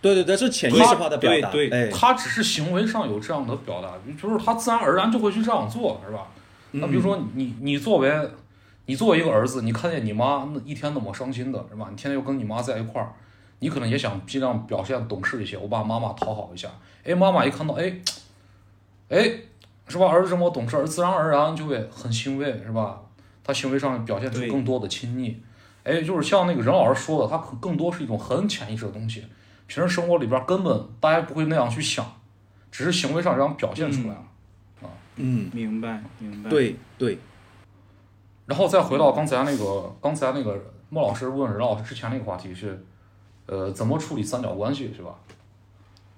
Speaker 5: 对对对，是潜意识化的表达，
Speaker 4: 对对
Speaker 5: 哎，
Speaker 3: 他只是行为上有这样的表达，就是他自然而然就会去这样做，是吧？那比如说你你作为你作为一个儿子，你看见你妈那一天那么伤心的，是吧？你天天又跟你妈在一块儿，你可能也想尽量表现懂事一些，我把妈妈讨好一下。哎，妈妈一看到，哎，哎，是吧？儿子这么懂事，自然而然就会很欣慰，是吧？他行为上表现出更多的亲昵。哎，就是像那个任老师说的，他可更多是一种很潜意识的东西，平时生活里边根本大家不会那样去想，只是行为上这样表现出来了。
Speaker 5: 嗯，
Speaker 4: 明白明白，，
Speaker 5: 对对，
Speaker 3: 然后再回到刚才那个，刚才那个莫老师问任老师之前那个话题是，呃，怎么处理三角关系是吧？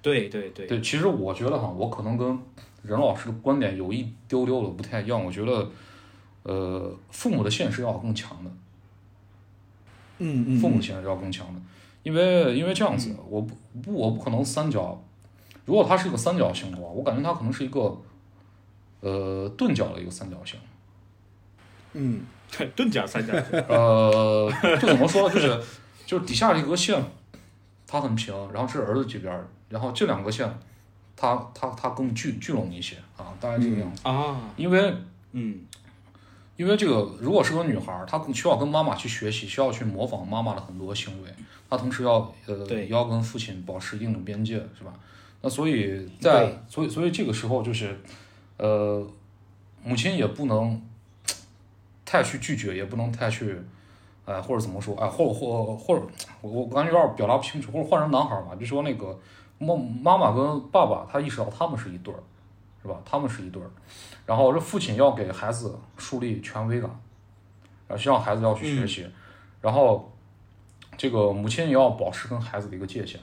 Speaker 4: 对对对，
Speaker 3: 对，其实我觉得哈，我可能跟任老师的观点有一丢丢的不太一样。我觉得，呃，父母的线是要更强的，
Speaker 5: 嗯嗯，
Speaker 3: 父母线是要更强的，因为因为这样子，我不不我不可能三角，如果它是一个三角形的话，我感觉它可能是一个，呃，钝角的一个三角形。
Speaker 5: 嗯
Speaker 4: 钝角三角形，
Speaker 3: 呃，就怎么说呢？就是就是底下这个线，它很平，然后这是儿子这边，然后这两个线，它它它更聚聚拢一些啊，大概这个样子。
Speaker 4: 啊，
Speaker 3: 因为
Speaker 4: 嗯
Speaker 3: 因为这个如果是个女孩，她更需要跟妈妈去学习，需要去模仿妈妈的很多行为，她同时要呃
Speaker 4: 对
Speaker 3: 要跟父亲保持一定的边界，是吧？那所以在所以所以这个时候就是，呃，母亲也不能太去拒绝，也不能太去，哎、或者怎么说，哎、或或或者我我感觉有点表达不清楚，或者换成男孩儿嘛，就说那个妈妈妈跟爸爸，他意识到他们是一对儿，是吧？他们是一对儿，然后这父亲要给孩子树立权威感，然后希望孩子要去学习，然后这个母亲也要保持跟孩子的一个界限，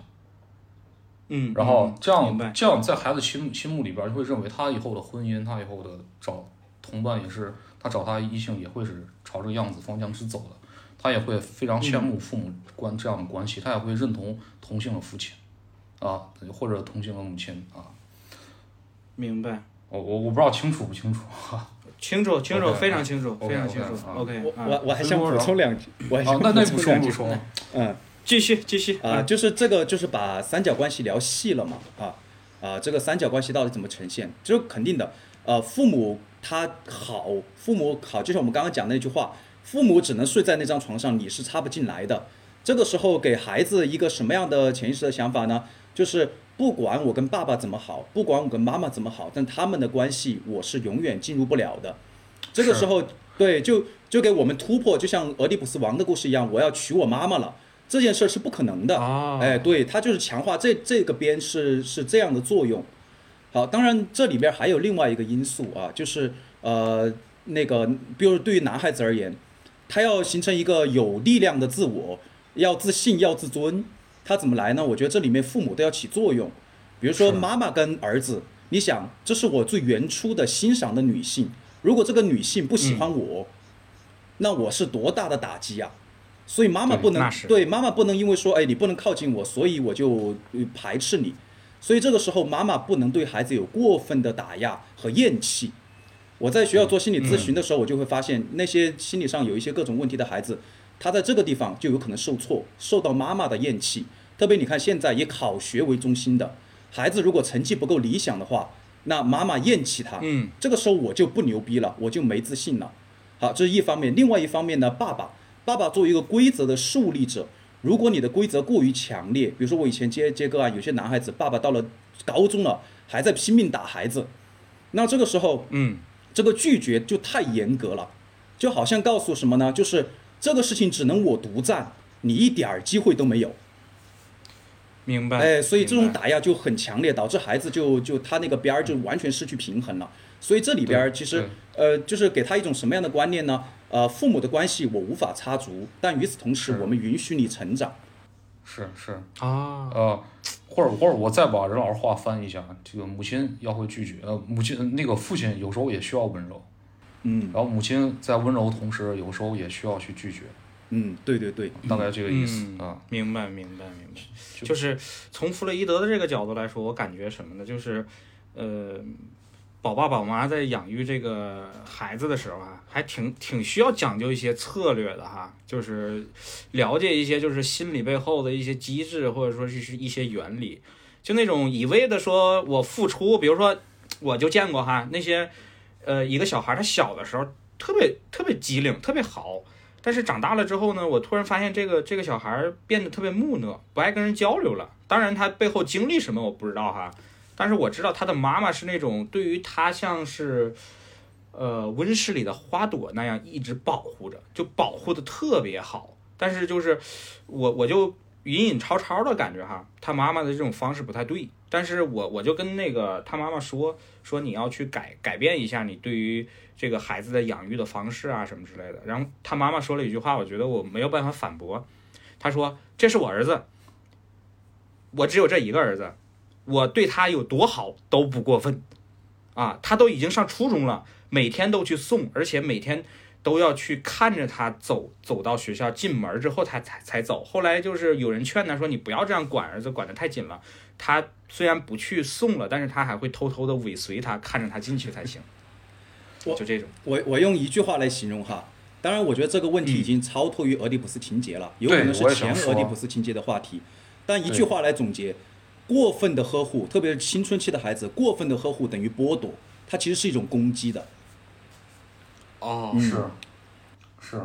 Speaker 4: 嗯，
Speaker 3: 然后
Speaker 4: 嗯
Speaker 3: 这样、这样在孩子心心目里边就会认为他以后的婚姻，他以后的找同伴也是，他找他异性也会是朝这个样子方向去走的，他也会非常羡慕父母关这样的关系，他也会认同同性的父亲啊，或者同性的母亲啊。
Speaker 4: 明白。
Speaker 3: 我我我不知道清楚不清楚哈。
Speaker 4: 清楚，清楚非常清楚非常清
Speaker 3: OK，
Speaker 4: 楚。
Speaker 3: 啊
Speaker 4: OK，
Speaker 5: 我
Speaker 4: 啊
Speaker 5: 我我还想补充两句，我还
Speaker 3: 啊
Speaker 5: 想，
Speaker 3: 那那
Speaker 5: 补
Speaker 3: 不说不
Speaker 5: 充两句。
Speaker 3: 说，
Speaker 5: 嗯，
Speaker 4: 继续继续
Speaker 5: 啊，就是这个，就是把三角关系聊细了嘛，啊啊，这个三角关系到底怎么呈现？就肯定的，呃，父母他好，父母好，就像我们刚刚讲的那句话，父母只能睡在那张床上，你是插不进来的。这个时候给孩子一个什么样的潜意识的想法呢？就是不管我跟爸爸怎么好，不管我跟妈妈怎么好，但他们的关系我是永远进入不了的。这个时候，对，就就给我们突破，就像俄狄浦斯王的故事一样，我要娶我妈妈了，这件事儿是不可能的。
Speaker 4: 啊
Speaker 5: 哎，对，它就是强化这这个边是是这样的作用。好，当然这里边还有另外一个因素啊，就是呃那个，比如对于男孩子而言，他要形成一个有力量的自我，要自信，要自尊，他怎么来呢？我觉得这里面父母都要起作用。比如说妈妈跟儿子，你想，这是我最原初的欣赏的女性，如果这个女性不喜欢我，那我是多大的打击啊！所以妈妈不能对妈妈不能因为说，哎，你不能靠近我，所以我就呃排斥你。所以这个时候，妈妈不能对孩子有过分的打压和厌弃。我在学校做心理咨询的时候，我就会发现，那些心理上有一些各种问题的孩子，他在这个地方就有可能受挫，受到妈妈的厌弃。特别你看，现在以考学为中心的孩子，如果成绩不够理想的话，那妈妈厌弃他，
Speaker 4: 嗯，
Speaker 5: 这个时候我就不牛逼了，我就没自信了。好，这是一方面。另外一方面呢，爸爸，爸爸作为一个规则的树立者，如果你的规则过于强烈，比如说我以前接接个案，有些男孩子爸爸到了高中了，还在拼命打孩子，那这个时候
Speaker 4: 嗯，
Speaker 5: 这个拒绝就太严格了，就好像告诉什么呢？就是这个事情只能我独占，你一点儿机会都没有。
Speaker 4: 明白。
Speaker 5: 哎，所以这种打压就很强烈，导致孩子就就他那个边儿就完全失去平衡了。所以这里边儿其实呃，就是给他一种什么样的观念呢？呃，父母的关系我无法插足，但与此同时，我们允许你成长。
Speaker 3: 是是，
Speaker 4: 啊，
Speaker 3: 呃，或者或者我再把任老师话翻译一下，这个母亲要会拒绝，呃，母亲那个父亲有时候也需要温柔，
Speaker 5: 嗯
Speaker 3: 然后母亲在温柔同时，有时候也需要去拒绝，
Speaker 5: 嗯，对对对，
Speaker 3: 大概这个意思
Speaker 4: 嗯
Speaker 3: 啊。
Speaker 4: 明白，明白，明白。
Speaker 3: 就
Speaker 4: 就是从弗洛伊德的这个角度来说，我感觉什么呢？就是，呃，宝爸宝妈在养育这个孩子的时候啊，还挺挺需要讲究一些策略的哈，就是了解一些就是心理背后的一些机制，或者说是一些原理。就那种一味的说我付出，比如说我就见过哈那些，呃，一个小孩他小的时候特别特别机灵，特别好。但是长大了之后呢，我突然发现这个这个小孩变得特别木讷，不爱跟人交流了。当然，他背后经历什么我不知道哈，但是我知道他的妈妈是那种对于他像是，呃，温室里的花朵那样一直保护着，就保护的特别好。但是就是我我就隐隐超超的感觉哈，他妈妈的这种方式不太对。但是我我就跟那个他妈妈说说你要去改改变一下你对于这个孩子的养育的方式啊什么之类的。然后他妈妈说了一句话，我觉得我没有办法反驳。他说：“这是我儿子，我只有这一个儿子，我对他有多好都不过分啊！他都已经上初中了，每天都去送，而且每天都要去看着他走走到学校进门之后他才才走。后来就是有人劝他说：‘你不要这样管儿子，管得太紧了。’他虽然不去送了，但是他还会偷偷的尾随他，看着他进去才行。
Speaker 5: 我
Speaker 4: 就这种，
Speaker 5: 我我用一句话来形容哈。当然，我觉得这个问题已经超脱于俄狄浦斯情节了，有可能是前俄狄浦斯情节的话题。但一句话来总结：过分的呵护，特别是青春期的孩子，过分的呵护等于剥夺，它其实是一种攻击的。
Speaker 4: 哦
Speaker 5: 嗯
Speaker 3: 是是，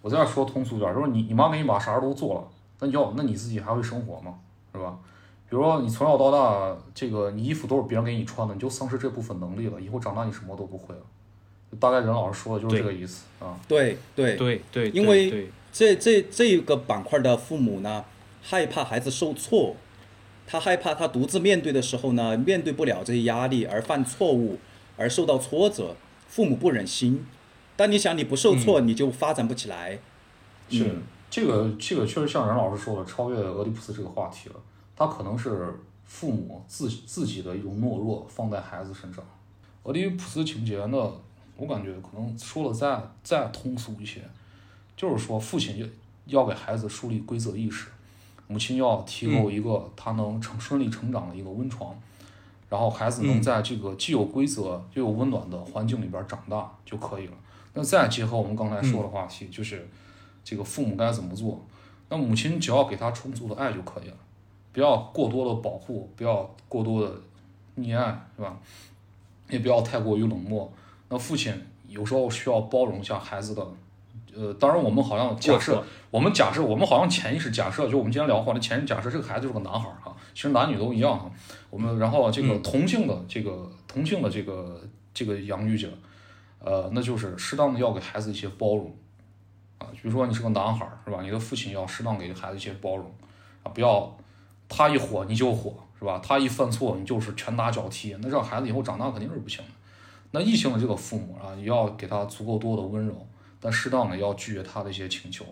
Speaker 3: 我在这说通俗点，就是你你妈给你把啥儿都做了，那你要那你自己还会生活吗？是吧？比如说你从小到大，这个你衣服都是别人给你穿的，你就丧失这部分能力了，以后长大你什么都不会了。大概任老师说的就是这个意思啊。
Speaker 5: 对对
Speaker 4: 对对，
Speaker 5: 因为
Speaker 4: 这
Speaker 5: 这这这个板块的父母呢，害怕孩子受挫，他害怕他独自面对的时候呢，面对不了这些压力而犯错误，而受到挫折，父母不忍心，但你想你不受挫，你就发展不起来。
Speaker 3: 是
Speaker 5: 嗯
Speaker 3: 这个这个确实像任老师说的，超越俄狄浦斯这个话题了。他可能是父母自自己的一种懦弱放在孩子身上。俄狄浦斯情节呢，我感觉可能说的再再通俗一些，就是说父亲要要给孩子树立规则意识，母亲要提供一个他能成顺利成长的一个温床，然后孩子能在这个既有规则又有温暖的环境里边长大就可以了。那再结合我们刚才说的话题，就是这个父母该怎么做？那母亲只要给他充足的爱就可以了，不要过多的保护，不要过多的溺爱，是吧？也不要太过于冷漠。那父亲有时候需要包容一下孩子的，呃，当然我们好像假设，我们假设，我们好像潜意识假设，就我们今天聊的话题，潜意识假设这个孩子就是个男孩儿哈，其实男女都一样哈。我们然后这个同性的这个同性的这个这个养育者，呃，那就是适当的要给孩子一些包容啊，比如说你是个男孩儿是吧？你的父亲要适当给孩子一些包容啊，不要他一火你就火是吧？他一犯错你就是拳打脚踢，那让孩子以后长大肯定是不行的。那异性的这个父母啊，也要给他足够多的温柔，但适当的要拒绝他的一些请求。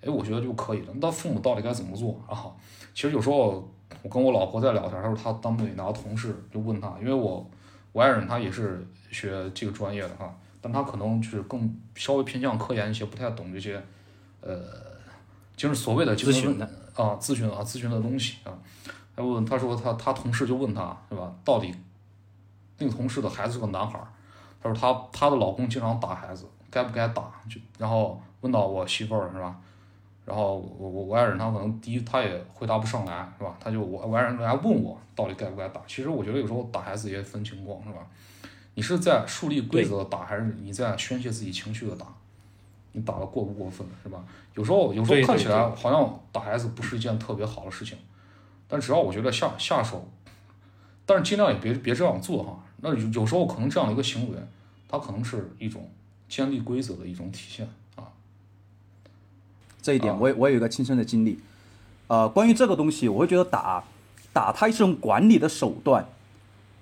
Speaker 3: 哎，我觉得就可以了。那父母到底该怎么做啊？其实有时候我跟我老婆在聊天，她说她单位哪个同事就问她，因为我我爱人她也是学这个专业的哈，但她可能就是更稍微偏向科研一些，不太懂这些呃，就是所谓的
Speaker 4: 咨询的
Speaker 3: 啊，咨询啊，咨询的东西啊。他问他说他他同事就问他是吧，到底那个同事的孩子是个男孩儿，他说他他的老公经常打孩子，该不该打？就然后问到我媳妇儿是吧？然后我我我爱人他可能第一他也回答不上来是吧？他就我我爱人来问我到底该不该打？其实我觉得有时候打孩子也分情况是吧？你是在树立规则的打，还是你在宣泄自己情绪的打？你打的过不过分是吧？有时候有时候看起来好像打孩子不是一件特别好的事情，但只要我觉得下下手，但是尽量也别别这样做哈。那有有时候可能这样的一个行为，它可能是一种建立规则的一种体现啊。
Speaker 5: 这一点我也我也有一个亲身的经历。呃，关于这个东西，我会觉得打打它是一种管理的手段。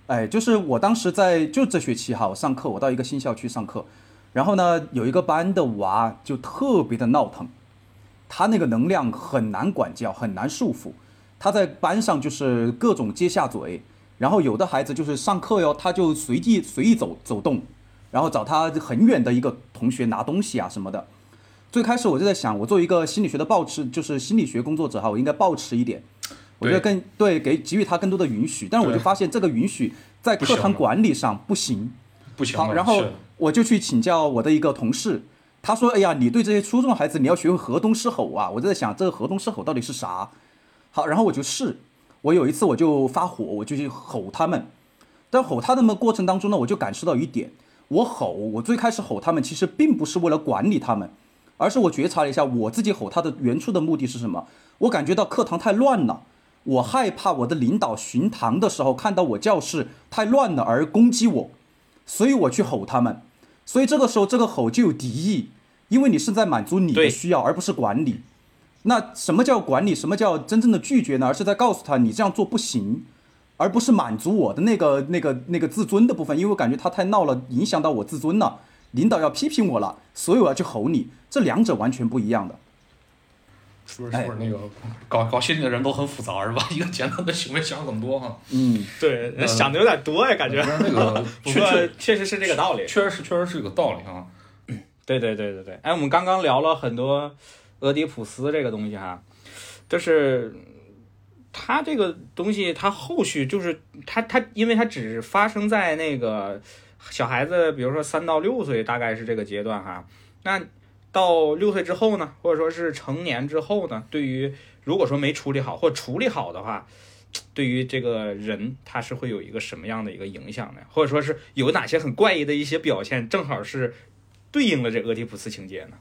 Speaker 5: 哎，就是我当时在就这学期哈，我上课，我到一个新校区上课，然后呢，有一个班的娃就特别的闹腾，他那个能量很难管教，很难束缚，他在班上就是各种接下嘴，然后有的孩子就是上课哟，他就随地随意走走动，然后找他很远的一个同学拿东西啊什么的。最开始我就在想，我作为一个心理学的抱持，就是心理学工作者哈，我应该抱持一点，我觉得更对给给予他更多的允许。但是我就发现这个允许在课堂管理上不行。
Speaker 3: 不行好，
Speaker 5: 然后
Speaker 3: 是
Speaker 5: 我就去请教我的一个同事，他说：“哎呀，你对这些初中孩子，你要学会河东狮吼啊！”我就在想，这个河东狮吼到底是啥？好，然后我就试，我有一次我就发火，我就去吼他们。在吼他们的过程当中呢，我就感受到一点，我吼，我最开始吼他们，其实并不是为了管理他们，而是我觉察了一下，我自己吼他的原初的目的是什么？我感觉到课堂太乱了，我害怕我的领导巡堂的时候看到我教室太乱了而攻击我，所以我去吼他们。所以这个时候这个吼就有敌意，因为你是在满足你的需要，而不是管理。那什么叫管理？什么叫真正的拒绝呢？而是在告诉他你这样做不行，而不是满足我的那个那个那个自尊的部分，因为我感觉他太闹了，影响到我自尊了。领导要批评我了，所以我要去吼你，这两者完全不一样的。
Speaker 3: 是不是是不是那个搞搞心理的人都很复杂是吧？一个简单的行为想很多哈。
Speaker 5: 嗯，
Speaker 4: 对，想的有点多呀，感觉
Speaker 3: 那个
Speaker 4: 不过
Speaker 3: 确确
Speaker 4: 确实是这个道理。
Speaker 3: 确实是确实是这个道理啊。
Speaker 4: 对对对对对，哎，我们刚刚聊了很多俄狄浦斯这个东西哈，就是它这个东西，它后续就是它它，因为它只发生在那个小孩子，比如说三到六岁，大概是这个阶段哈。那到六岁之后呢，或者说是成年之后呢，对于如果说没处理好或处理好的话，对于这个人他是会有一个什么样的一个影响呢？或者说是有哪些很怪异的一些表现，正好是对应了这俄狄浦斯情节呢？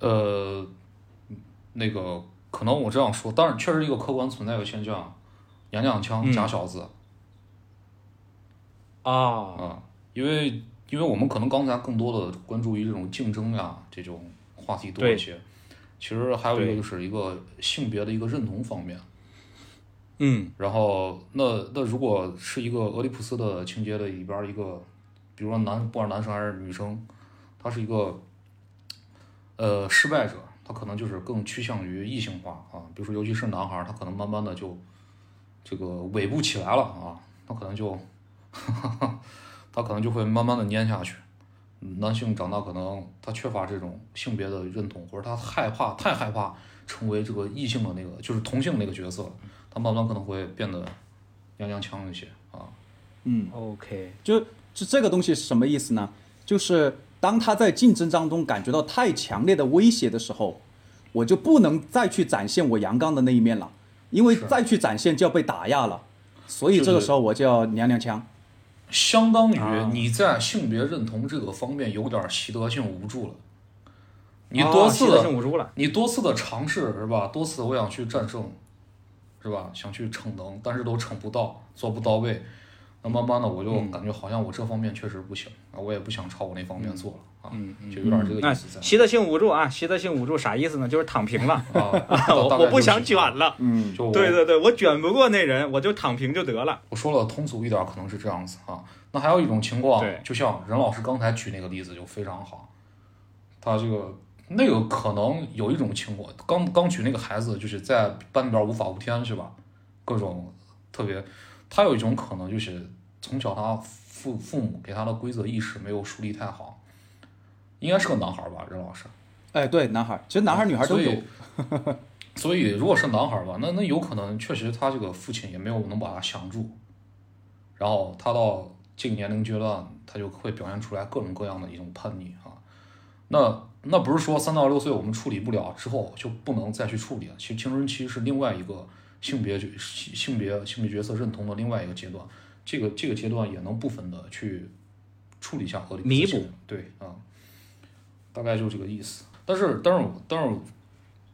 Speaker 3: 呃，那个可能我这样说，当然确实一个客观存在的现象，娘娘腔
Speaker 4: 嗯
Speaker 3: 假小子
Speaker 4: 啊，
Speaker 3: 啊，因为因为我们可能刚才更多的关注于这种竞争呀这种话题多一些，其实还有一个就是一个性别的一个认同方面。
Speaker 4: 嗯。
Speaker 3: 然后那那如果是一个俄狄浦斯的情节的里边一个，比如说男不管男生还是女生，他是一个呃失败者，他可能就是更趋向于异性化啊，比如说尤其是男孩儿，他可能慢慢的就这个尾部起来了啊，他可能就他可能就会慢慢的蔫下去。男性长大可能他缺乏这种性别的认同，或者他害怕太害怕成为这个异性的那个就是同性那个角色，他慢慢可能会变得娘娘腔一些啊。
Speaker 5: 嗯
Speaker 4: ，OK，
Speaker 5: 就就这个东西是什么意思呢？就是当他在竞争当中感觉到太强烈的威胁的时候，我就不能再去展现我阳刚的那一面了，因为再去展现就要被打压了，所以这个时候我就要娘娘腔。
Speaker 3: 相当于
Speaker 4: 啊
Speaker 3: 你在性别认同这个方面有点习得性无助了。你
Speaker 4: 啊
Speaker 3: 多次的、
Speaker 4: 性无助了，
Speaker 3: 你多次的尝试是吧？多次我想去战胜，是吧？想去逞能，但是都逞不到，做不到位。那慢慢的我就
Speaker 4: 嗯
Speaker 3: 感觉好像我这方面确实不行啊，我也不想朝我那方面做了啊，
Speaker 4: 嗯嗯
Speaker 3: 就有点这个
Speaker 4: 那
Speaker 3: 意思在。
Speaker 4: 习得性无助啊，习得性无助啥意思呢？就是躺平了，
Speaker 3: 啊，
Speaker 4: 我不想卷了。
Speaker 5: 嗯，
Speaker 3: 就我
Speaker 4: 对对对，我卷不过那人，我就躺平就得了。
Speaker 3: 我说了通俗一点，可能是这样子啊。那还有一种情况
Speaker 4: 对，
Speaker 3: 就像任老师刚才举那个例子就非常好，他这个那个可能有一种情况，刚刚举那个孩子就是在班里边无法无天是吧？各种特别，他有一种可能就是从小他父父母给他的规则意识没有树立太好，应该是个男孩吧，任老师。
Speaker 5: 哎，对，男孩，其实男孩女孩都有
Speaker 3: 所以。所以如果是男孩儿吧，那那有可能确实他这个父亲也没有能把他降住，然后他到这个年龄阶段，他就会表现出来各种各样的一种叛逆啊。那那不是说三到六岁我们处理不了之后就不能再去处理了，其实青春期是另外一个性别角性别性别角色认同的另外一个阶段，这个这个阶段也能部分的去处理一下合理
Speaker 4: 弥补，
Speaker 3: 对啊，大概就这个意思。但是但是但是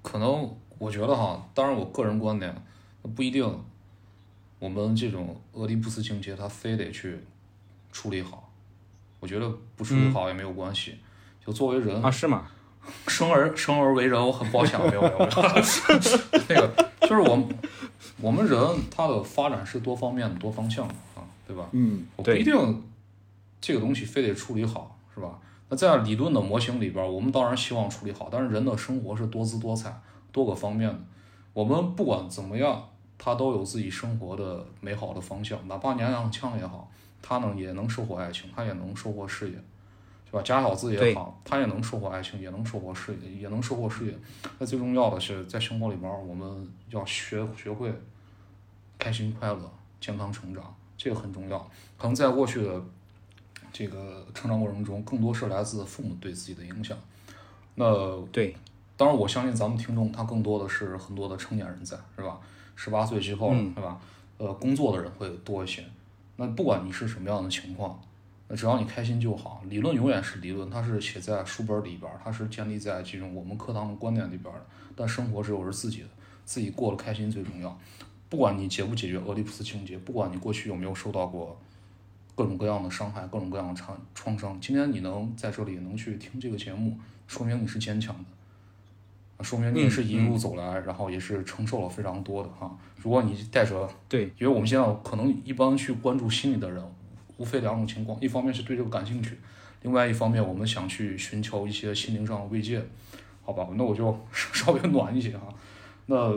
Speaker 3: 可能我觉得哈，当然我个人观点不一定，我们这种俄狄浦斯情节他非得去处理好，我觉得不处理好也没有关系。就作为人
Speaker 4: 啊，是吗？
Speaker 3: 生而生而为人，我很抱歉，没有没有没有，那个就是我们我们人他的发展是多方面的、多方向的啊，对吧？
Speaker 5: 嗯，
Speaker 3: 我不一定这个东西非得处理好，是吧？那在理论的模型里边，我们当然希望处理好，但是人的生活是多姿多彩、多个方面的。我们不管怎么样，他都有自己生活的美好的方向，哪怕娘娘腔也好，他呢也能收获爱情，他也能收获事业，是吧？假小子也好，他也能收获爱情，也能收获事业，也能收获事业。那最重要的是，在生活里边，我们要学学会开心、快乐、健康成长，这个很重要。可能在过去的这个成长过程中，更多是来自父母对自己的影响。那
Speaker 4: 对，
Speaker 3: 当然，我相信咱们听众他更多的是很多的成年人在，是吧？十八岁之后，
Speaker 4: 嗯
Speaker 3: 是吧？呃，工作的人会多一些。那不管你是什么样的情况，那只要你开心就好。理论永远是理论，它是写在书本里边儿，它是建立在这种我们课堂的观点里边儿的。但生活只有是自己的，自己过得开心最重要。不管你解不解决俄狄浦斯情节，不管你过去有没有受到过各种各样的伤害、各种各样的创创伤，今天你能在这里能去听这个节目，说明你是坚强的。说明你也是一路走来，然后也是承受了非常多的哈。如果你带着，
Speaker 4: 对，
Speaker 3: 因为我们现在可能一般去关注心理的人，无非两种情况，一方面是对这个感兴趣，另外一方面我们想去寻求一些心灵上的慰藉，好吧？那我就 稍微暖一些哈。那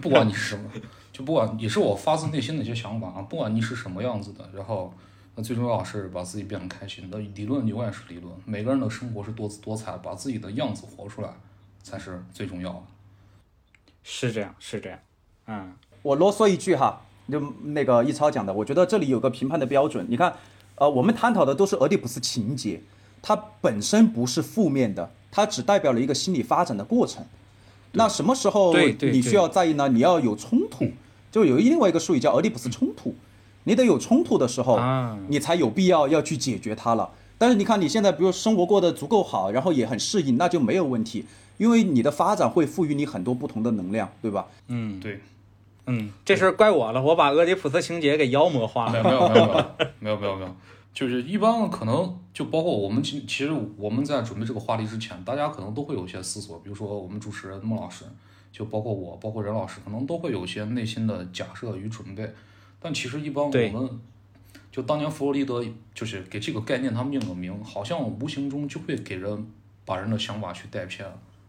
Speaker 3: 不管你是什么，就不管也是我发自内心的一些想法啊，不管你是什么样子的，然后那最重要是把自己变得开心。那理论永远是理论，每个人的生活是多姿多彩，把自己的样子活出来才是最重要的。
Speaker 4: 是这样，是这样。嗯，
Speaker 5: 我啰嗦一句哈，就那个一超讲的，我觉得这里有个评判的标准。你看，呃，我们探讨的都是俄狄浦斯情节，它本身不是负面的，它只代表了一个心理发展的过程。那什么时候你需要在意呢？你要有冲突，就有另外一个术语叫俄狄浦斯冲突。你得有冲突的时候，
Speaker 4: 啊
Speaker 5: 你才有必要要去解决它了。但是你看你现在，比如生活过得足够好，然后也很适应，那就没有问题，因为你的发展会赋予你很多不同的能量，对吧？
Speaker 4: 嗯
Speaker 3: 对，
Speaker 4: 嗯，这事儿怪我了，我把俄狄浦斯情节给妖魔化了。
Speaker 3: 没有没有没有没有没有没有没有，就是一般可能就包括我们其其实我们在准备这个话题之前，大家可能都会有一些思索，比如说我们主持人孟老师，就包括我，包括任老师，可能都会有一些内心的假设与准备，但其实一般我们就当年弗洛伊德就是给这个概念他命个名，好像无形中就会给人把人的想法去带偏，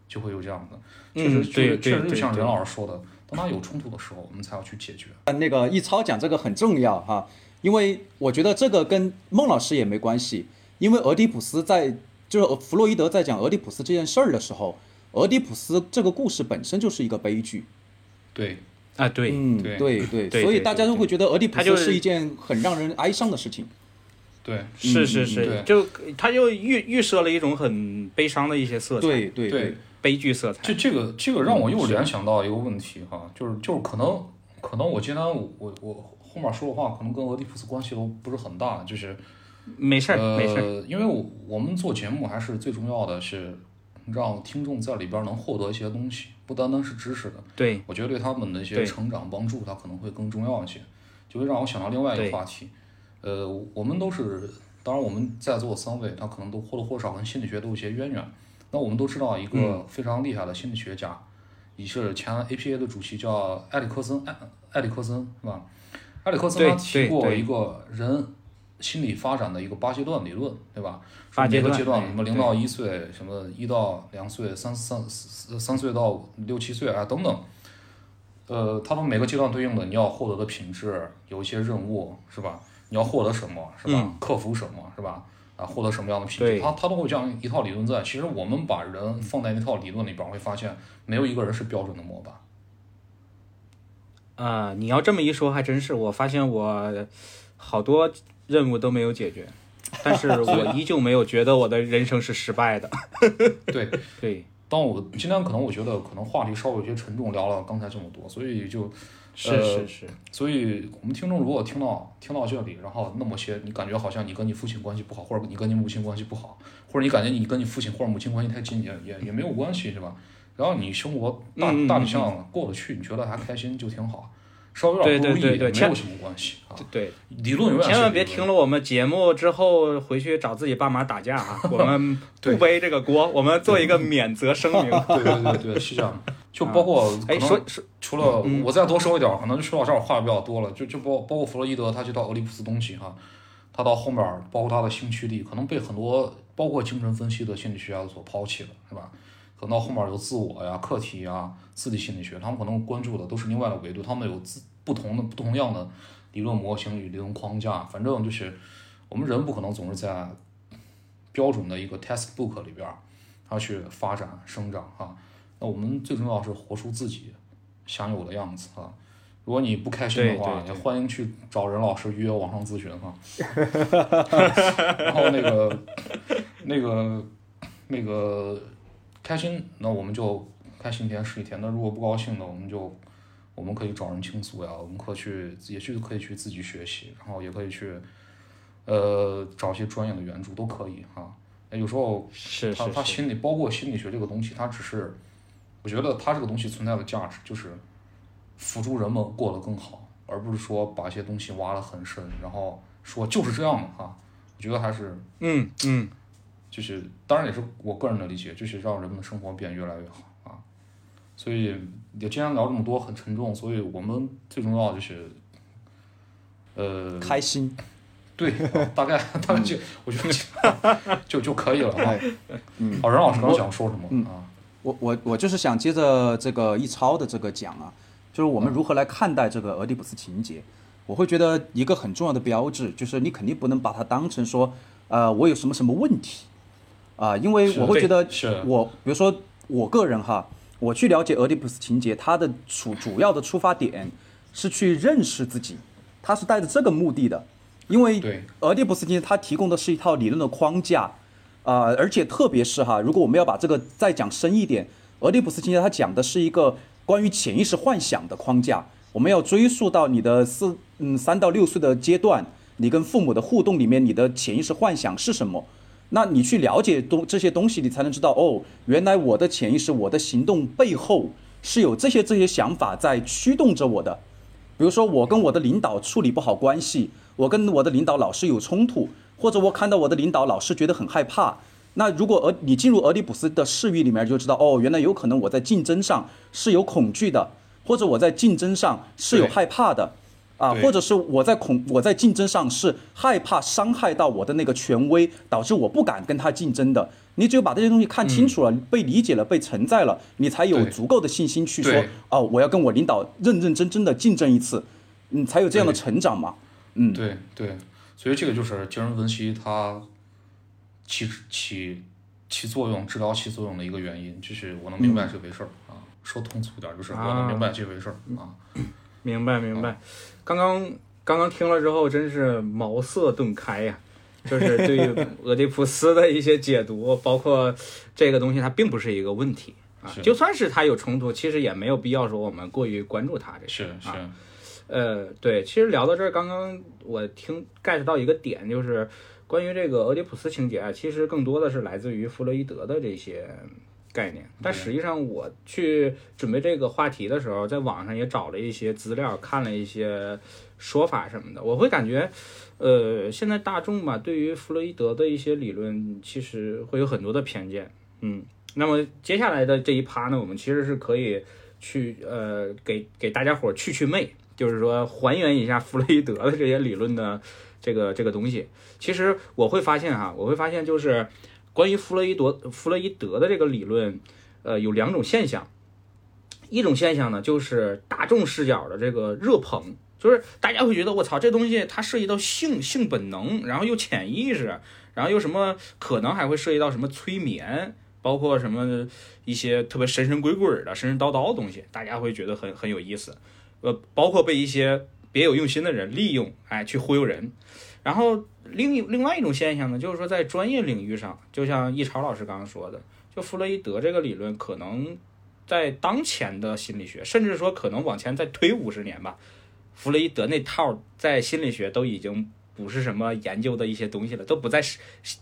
Speaker 3: 就会有这样的。确实，确实就像任老师说的，当他有冲突的时候，我们才要去解决。
Speaker 5: 那个易超讲这个很重要哈，因为我觉得这个跟孟老师也没关系，因为俄狄浦斯在就是弗洛伊德在讲俄狄浦斯这件事儿的时候，俄狄浦斯这个故事本身就是一个悲剧。
Speaker 3: 对，
Speaker 4: 啊，对，
Speaker 5: 嗯，
Speaker 3: 对
Speaker 5: 对对，所以大家都会觉得俄狄浦斯是一件很让人哀伤的事情。
Speaker 3: 对，
Speaker 4: 是是是，
Speaker 3: 对
Speaker 4: 就他就预预设了一种很悲伤的一些色彩，
Speaker 5: 对对
Speaker 3: 对，
Speaker 4: 悲剧色彩。
Speaker 3: 这这个这个让我又联想到一个问题哈，就是就是可能可能我今天我我我后面说的话可能跟俄狄浦斯关系都不是很大，就是
Speaker 4: 没事儿，
Speaker 3: 呃，
Speaker 4: 没事儿。
Speaker 3: 因为我我们做节目还是最重要的是让听众在里边能获得一些东西，不单单是知识的，
Speaker 4: 对，
Speaker 3: 我觉得对他们的一些成长帮助，它可能会更重要一些，就会让我想到另外一个话题。呃，我们都是，当然我们在座三位，他可能都或多或少跟心理学都有些渊源。那我们都知道一
Speaker 4: 嗯
Speaker 3: 个非常厉害的心理学家，也是前 APA 的主席叫埃里克森，埃埃里克森是吧？埃里克森
Speaker 4: 对
Speaker 3: 他提过一个人心理发展的一个八阶段理论，对吧？说每
Speaker 4: 八阶段
Speaker 3: 个阶段，
Speaker 4: 哎
Speaker 3: 什么零到一岁，什么一到两岁，三三三三岁到六七岁啊等等。呃，他们每个阶段对应的你要获得的品质，有一些任务是吧？你要获得什么是吧？克服什么是吧？啊，获得什么样的品质？他他都会这样一套理论在。其实我们把人放在那套理论里边，会发现没有一个人是标准的模板。
Speaker 4: 啊、你要这么一说，还真是，我发现我好多任务都没有解决，但是 我依旧没有觉得我的人生是失败的。
Speaker 3: 对，
Speaker 4: 对，
Speaker 3: 当我今天可能我觉得可能话题稍微有些沉重，聊了刚才这么多，所以就，
Speaker 4: 是
Speaker 3: 呃
Speaker 4: 是是，
Speaker 3: 所以我们听众如果听到听到这里，然后那么些你感觉好像你跟你父亲关系不好，或者你跟你母亲关系不好，或者你感觉你跟你父亲或者母亲关系太近，也也也没有关系，是吧？然后你生活大大体上过得去，你觉得还开心就挺好，稍微有点
Speaker 4: 对对
Speaker 3: 不如意
Speaker 4: 对对千
Speaker 3: 也没有什么关系啊。
Speaker 4: 对，
Speaker 3: 理论永远
Speaker 4: 千万别听了我们节目之后回去找自己爸妈打架啊！我们不背这个锅，我们做一个免责声明。
Speaker 3: 对对对对，是这样的。就包括可
Speaker 4: 哎，说说
Speaker 3: 除了我再多说一点儿，可能就说到这儿话比较多了。就就包包括弗洛伊德，他去到俄狄浦斯东西哈，他到后面儿包括他的性驱力，可能被很多包括精神分析的心理学家所抛弃了，是吧？可能到后面有自我呀、课题呀、自体心理学，他们可能关注的都是另外的维度，他们有自不同的不同样的理论模型与理论框架。反正就是我们人不可能总是在标准的一个 textbook 里边儿，他去发展生长哈。那我们最重要是活出自己想有的样子啊。如果你不开心的话，也欢迎去找任老师预约网上咨询哈。然后那个那个那个开心，那我们就开心一天是一天。那如果不高兴呢，我们就我们可以找人倾诉呀，我们可以去也去可以去自己学习，然后也可以去呃找一些专业的援助都可以哈。那有时候他他心里包括心理学这个东西，它只是，我觉得它这个东西存在的价值就是辅助人们过得更好，而不是说把一些东西挖得很深，然后说就是这样的哈。我觉得还是
Speaker 4: 嗯嗯，
Speaker 3: 就是，当然也是我个人的理解，就是让人们的生活变得越来越好啊。所以也今天聊这么多很沉重，所以我们最重要的就是，呃，
Speaker 5: 开心，
Speaker 3: 对，啊大概大概就我觉得就就可以了啊。
Speaker 5: 嗯，
Speaker 3: 好，任老师刚刚想说什么啊？
Speaker 5: 我我我就是想接着这个易超的这个讲啊，就是我们如何来看待这个俄狄浦斯情节。我会觉得一个很重要的标志就是你肯定不能把它当成说，呃，我有什么什么问题，啊、因为我会觉得
Speaker 3: 是
Speaker 5: 我比如说我个人哈，我去了解俄狄浦斯情节，它的主主要的出发点是去认识自己，它是带着这个目的的，因为俄狄浦斯情节它提供的是一套理论的框架，啊、而且特别是哈，如果我们要把这个再讲深一点，俄狄浦斯情节它讲的是一个关于潜意识幻想的框架，我们要追溯到你的四嗯三到六岁的阶段，你跟父母的互动里面，你的潜意识幻想是什么？那你去了解东这些东西，你才能知道哦，原来我的潜意识、我的行动背后是有这些这些想法在驱动着我的。比如说，我跟我的领导处理不好关系，我跟我的领导老是有冲突，或者我看到我的领导老是觉得很害怕。那如果俄你进入俄狄浦斯的视域里面，就知道哦，原来有可能我在竞争上是有恐惧的，或者我在竞争上是有害怕的。啊，或者是我在恐我在竞争上是害怕伤害到我的那个权威，导致我不敢跟他竞争的。你只有把这些东西看清楚了，被理解了，被承载了，你才有足够的信心去说哦，我要跟我领导认认真真的竞争一次，你，才有这样的成长嘛。嗯，
Speaker 3: 对对，所以这个就是精神分析它起起起作用、治疗起作用的一个原因，就是我能明白这回事儿、啊。说通俗点儿，就是我能明白这回事儿啊。
Speaker 4: 明白明白。刚刚刚刚听了之后，真是茅塞顿开呀、就是对于 俄狄浦斯的一些解读，包括这个东西，它并不是一个问题啊。就算是它有冲突，其实也没有必要说我们过于关注它这事
Speaker 3: 是是
Speaker 4: 儿啊。呃，对，其实聊到这儿，刚刚我听 get 到一个点，就是关于这个俄狄浦斯情节啊，其实更多的是来自于弗洛伊德的这些概念。但实际上，我去准备这个话题的时候，在网上也找了一些资料，看了一些说法什么的，我会感觉，呃，现在大众吧，对于弗洛伊德的一些理论，其实会有很多的偏见。嗯，那么接下来的这一趴呢，我们其实是可以去呃给给大家伙儿去去魅，就是说还原一下弗洛伊德的这些理论的这个这个东西。其实我会发现哈，我会发现就是关于弗洛伊德弗洛伊德的这个理论，呃，有两种现象。一种现象呢，就是大众视角的这个热捧，就是大家会觉得我操，这东西它涉及到性性本能，然后又潜意识，然后又什么可能还会涉及到什么催眠，包括什么一些特别神神鬼鬼的、神神叨叨的东西，大家会觉得很很有意思。呃，包括被一些别有用心的人利用，哎，去忽悠人。然后另一另外一种现象呢，就是说在专业领域上，就像易超老师刚刚说的，就弗洛伊德这个理论可能在当前的心理学，甚至说可能往前再推五十年吧，弗洛伊德那套在心理学都已经不是什么研究的一些东西了，都不在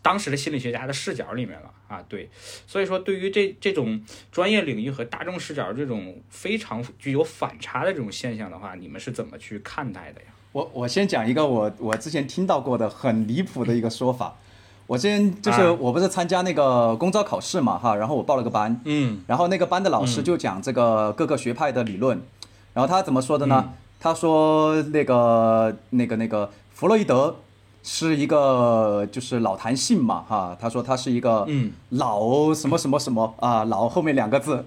Speaker 4: 当时的心理学家的视角里面了啊。对，所以说对于这这种专业领域和大众视角这种非常具有反差的这种现象的话，你们是怎么去看待的呀？
Speaker 5: 我我先讲一个我我之前听到过的很离谱的一个说法。我之前就是
Speaker 4: 啊
Speaker 5: 我不是参加那个公招考试嘛哈，然后我报了个班，
Speaker 4: 嗯
Speaker 5: 然后那个班的老师就讲这个各个学派的理论，然后他怎么说的呢？他说那个那个那个弗洛伊德是一个就是老弹性嘛哈，他说他是一个
Speaker 4: 嗯
Speaker 5: 老什么什么什么啊老后面两个字，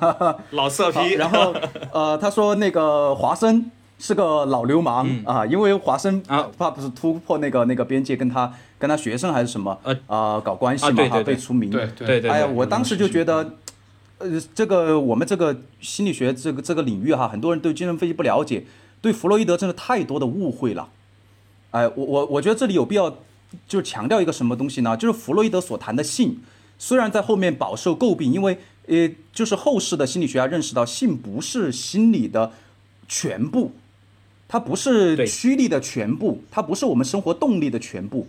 Speaker 4: 老色
Speaker 5: 批然后呃他说那个华生是个老流氓、啊，因为华生
Speaker 4: 嗯啊。
Speaker 5: 他不是突破那个那个边界，跟他跟他学生还是什么
Speaker 4: 呃。
Speaker 5: 啊搞关系嘛哈被除名，
Speaker 3: 对
Speaker 4: 对对
Speaker 5: 哎呀，我当时就觉得，呃，这个我们这个心理学这个这个领域哈，很多人对精神分析不了解，对弗洛伊德真的太多的误会了。哎，我我我觉得这里有必要就是强调一个什么东西呢？就是弗洛伊德所谈的性，虽然在后面饱受诟病，因为呃，就是后世的心理学家认识到性不是心理的全部，它不是
Speaker 4: 对
Speaker 5: 驱力的全部，它不是我们生活动力的全部。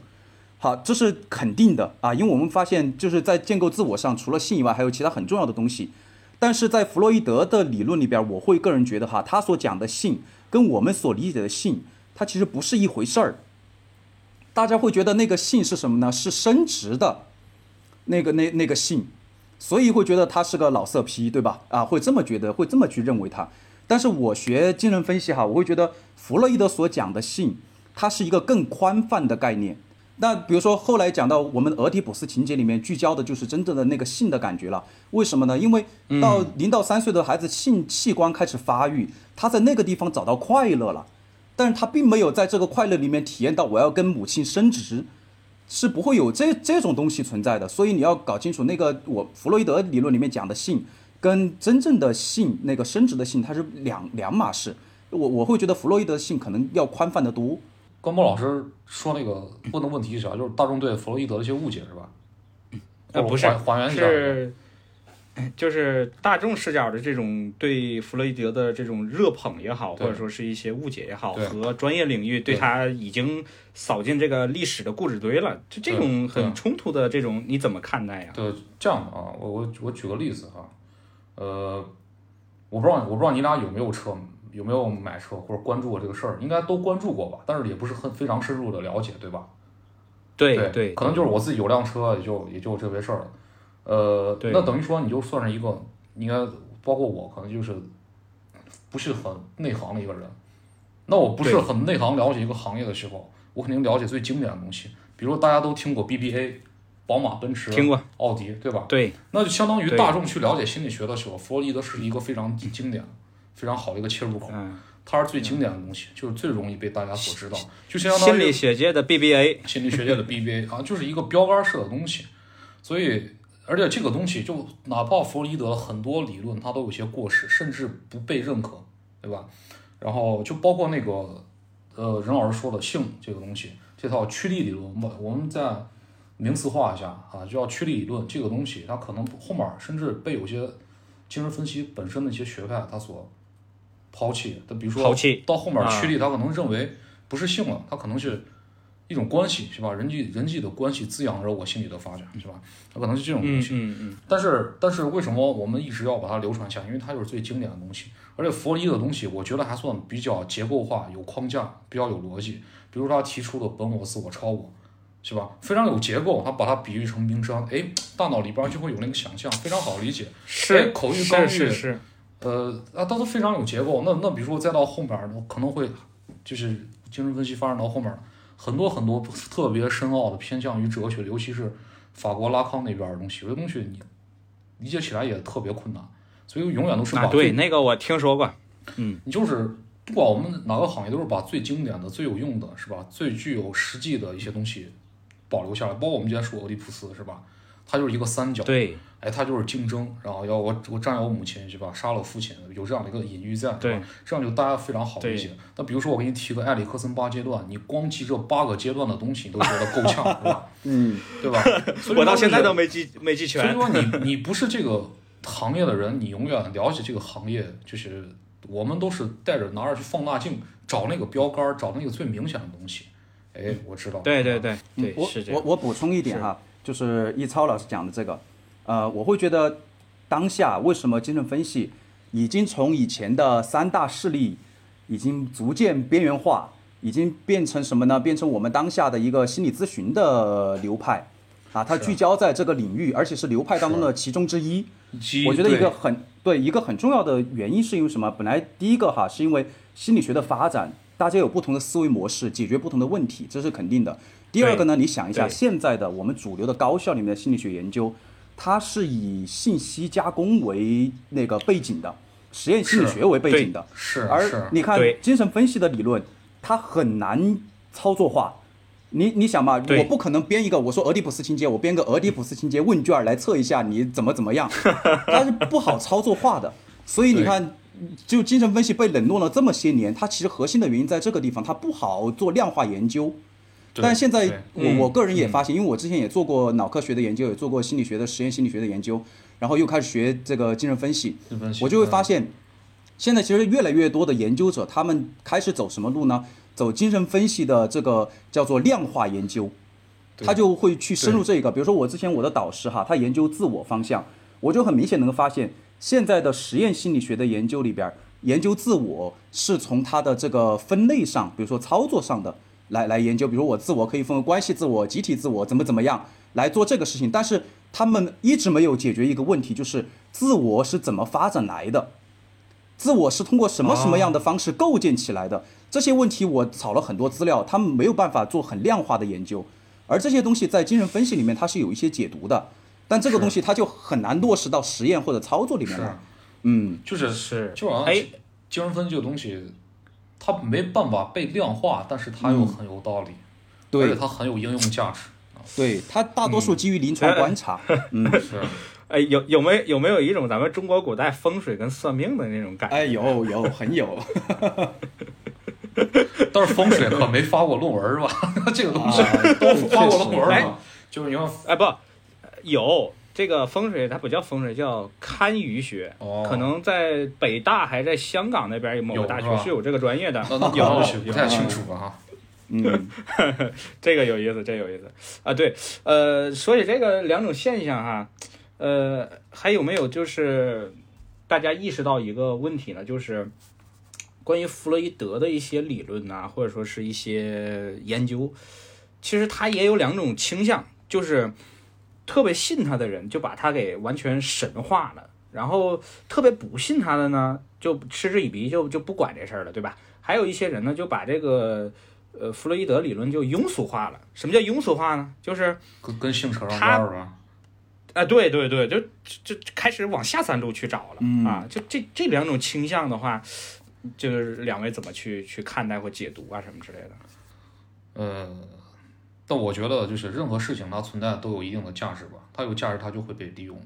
Speaker 5: 好，这是肯定的啊，因为我们发现就是在建构自我上，除了性以外，还有其他很重要的东西。但是在弗洛伊德的理论里边，我会个人觉得哈，他所讲的性跟我们所理解的性，它其实不是一回事儿。大家会觉得那个性是什么呢？是生殖的，那个那那个性，所以会觉得他是个老色批，对吧？啊，会这么觉得，会这么去认为他。但是我学精神分析哈，我会觉得弗洛伊德所讲的性，它是一个更宽泛的概念。那比如说后来讲到我们俄狄浦斯情节里面聚焦的就是真正的那个性的感觉了。为什么呢？因为到零到三岁的孩子性器官开始发育，他在那个地方找到快乐了，但是他并没有在这个快乐里面体验到我要跟母亲生殖，是不会有这这种东西存在的。所以你要搞清楚那个我弗洛伊德理论里面讲的性，跟真正的性那个生殖的性，它是两两码事。我我会觉得弗洛伊德性可能要宽泛的多。
Speaker 3: 关博老师说那个问的问题是啥？就是大众对弗洛伊德的一些误解是吧？
Speaker 4: 呃，不是
Speaker 3: 还还原一下。
Speaker 4: 是就是大众视角的这种对弗洛伊德的这种热捧也好，或者说是一些误解也好，和专业领域对
Speaker 3: 对
Speaker 4: 他已经扫进这个历史的故纸堆了，就这种很冲突的这种，你怎么看待呀？
Speaker 3: 对，这样的啊，我我我举个例子啊，呃，我不知道我不知道你俩有没有车，有没有买车或者关注过这个事儿，应该都关注过吧？但是也不是很非常深入的了解，对吧？
Speaker 4: 对
Speaker 3: 对，可能就是我自己有辆车，也就也就这回事儿了。呃，
Speaker 4: 对
Speaker 3: 那等于说你就算是一个，应该包括我，可能就是不是很内行的一个人。那我不是很内行了解一个行业的时候，我肯定了解最经典的东西。比如大家都听过 BBA，宝马、奔驰、
Speaker 4: 听过、
Speaker 3: 奥迪，对吧？
Speaker 4: 对，
Speaker 3: 那就相当于大众去了解心理学的时候，弗洛伊德是一个非常经典、非常好的一个切入口。
Speaker 4: 嗯，
Speaker 3: 它是最经典的东西，就是最容易被大家所知道，就相当于
Speaker 4: 心理学界的 BBA，
Speaker 3: 心理学界的 BBA 啊，就是一个标杆式的东西。所以，而且这个东西就哪怕弗洛伊德很多理论它都有些过时，甚至不被认可，对吧？然后就包括那个呃任老师说的性这个东西，这套趋利理论，我们我们再名词化一下啊，就叫趋利理论这个东西，它可能后面甚至被有些精神分析本身的一些学派它所抛弃。它比如说
Speaker 4: 抛弃
Speaker 3: 到后面
Speaker 4: 啊
Speaker 3: 驱力，它可能认为不是性了，它可能是一种关系，是吧？人际人际的关系滋养着我心理的发展，是吧？它可能是这种东
Speaker 4: 嗯
Speaker 3: 西。
Speaker 4: 嗯嗯，
Speaker 3: 但是，但是为什么我们一直要把它流传下？因为它就是最经典的东西，而且弗洛伊的东西，我觉得还算比较结构化、有框架、比较有逻辑。比如他提出的本我、自我、超我，是吧？非常有结构，他把它比喻成冰山，哎，大脑里边就会有那个想象，非常好理解。哎
Speaker 4: 是
Speaker 3: 口欲刚欲
Speaker 4: 是是是，
Speaker 3: 呃，啊，都是非常有结构。那那比如说再到后面儿，可能会就是精神分析发展到后面儿，很多很多特别深奥的偏向于哲学，尤其是法国拉康那边儿的东西，有些东西你理解起来也特别困难，所以永远都是把
Speaker 4: 啊，对，那个我听说过，嗯
Speaker 3: 你就是不管我们哪个行业，都是把最经典的、最有用的，是吧？最具有实际的一些东西保留下来。包括我们今天说俄狄浦斯，是吧？他就是一个三角，
Speaker 4: 对
Speaker 3: 哎，他就是竞争，然后要我我占有母亲是吧？杀了父亲，有这样的一个隐喻在，
Speaker 4: 对
Speaker 3: 吧？这样就大家非常好理
Speaker 4: 对
Speaker 3: 解。那比如说我给你提个埃里克森八阶段，你光记这八个阶段的东西，你都觉得够呛，是吧？
Speaker 5: 嗯，
Speaker 3: 对吧？所以
Speaker 4: 我到现在都没记没记全。
Speaker 3: 所以说你你不是这个行业的人，你永远了解这个行业，就是我们都是带着拿着去放大镜找那个标杆儿，找那个最明显的东西。哎，我知道。
Speaker 4: 对对对
Speaker 5: 我。我我补充一点哈，就是易超老师讲的这个，呃，我会觉得当下为什么精神分析已经从以前的三大势力已经逐渐边缘化，已经变成什么呢？变成我们当下的一个心理咨询的流派啊，它聚焦在这个领域，而且是流派当中的其中之一。我觉得一个很对一个很重要的原因是因为什么？本来第一个哈是因为心理学的发展，大家有不同的思维模式，解决不同的问题，这是肯定的。第二个呢，你想一下，现在的我们主流的高校里面的心理学研究，它是以信息加工为那个背景的，实验心理学为背景的。
Speaker 3: 是
Speaker 5: 而，你看精神分析的理论，它很难操作化。你你想嘛，我不可能编一个我说俄狄浦斯情节，我编个俄狄浦斯情节问卷来测一下你怎么怎么样，它是不好操作化的。所以你看，就精神分析被冷落了这么些年，它其实核心的原因在这个地方，它不好做量化研究。但现在我
Speaker 4: 嗯
Speaker 5: 我个人也发现，因为我之前也做过脑科学的研究，也做过心理学的实验心理学的研究，然后又开始学这个精神分析，
Speaker 3: 分析
Speaker 5: 我就会发
Speaker 3: 嗯
Speaker 5: 现，现在其实越来越多的研究者，他们开始走什么路呢？走精神分析的这个叫做量化研究，他就会去深入这个。比如说我之前我的导师哈，他研究自我方向，我就很明显能够发现，现在的实验心理学的研究里边，研究自我是从它的这个分类上，比如说操作上的来来研究。比如我自我可以分为关系自我、集体自我，怎么怎么样来做这个事情。但是他们一直没有解决一个问题，就是自我是怎么发展来的。自我是通过什么什么样的方式构建起来的？这些问题我找了很多资料，他们没有办法做很量化的研究，而这些东西在精神分析里面它是有一些解读的，但这个东西它就很难落实到实验或者操作里面
Speaker 3: 是。
Speaker 5: 来。嗯，
Speaker 3: 就是
Speaker 4: 是。
Speaker 3: 就好像
Speaker 4: 哎。
Speaker 3: 精神分析这个东西，它没办法被量化，但是它又很有道理，而且
Speaker 5: 对
Speaker 3: 它很有应用价值。
Speaker 5: 对，它大多数基于临床观察。嗯，
Speaker 3: 是，
Speaker 4: 哎，有有没有有没有一种咱们中国古代风水跟算命的那种感觉？
Speaker 5: 哎，有有很有，
Speaker 3: 但是风水可没发过论文是吧？这个东西
Speaker 5: 啊
Speaker 3: 都发过论文吗，就是你看
Speaker 4: 哎，不，有这个风水，它不叫风水，叫堪舆学。
Speaker 3: 哦
Speaker 4: 可能在北大还在香港那边有某个大学是有这个专业的。
Speaker 3: 那那可
Speaker 4: 有
Speaker 3: 不
Speaker 4: 有
Speaker 3: 太清楚了哈。
Speaker 5: 嗯，
Speaker 4: 这个有意思，这个有意思啊。对，呃，说起这个两种现象哈，呃，还有没有就是大家意识到一个问题呢？就是关于弗洛伊德的一些理论呐、或者说是一些研究，其实它也有两种倾向，就是特别信他的人就把他给完全神化了，然后特别不信他的呢，就嗤之以鼻，就就不管这事儿了，对吧？还有一些人呢，就把这个呃弗洛伊德理论就庸俗化了。什么叫庸俗化呢？就是
Speaker 3: 跟跟性扯上边了。
Speaker 4: 啊，对对对，就就就开始往下三路去找了、啊。就这这两种倾向的话，就是两位怎么去去看待或解读啊什么之类的？
Speaker 3: 呃，但我觉得就是任何事情它存在都有一定的价值吧，它有价值它就会被利用，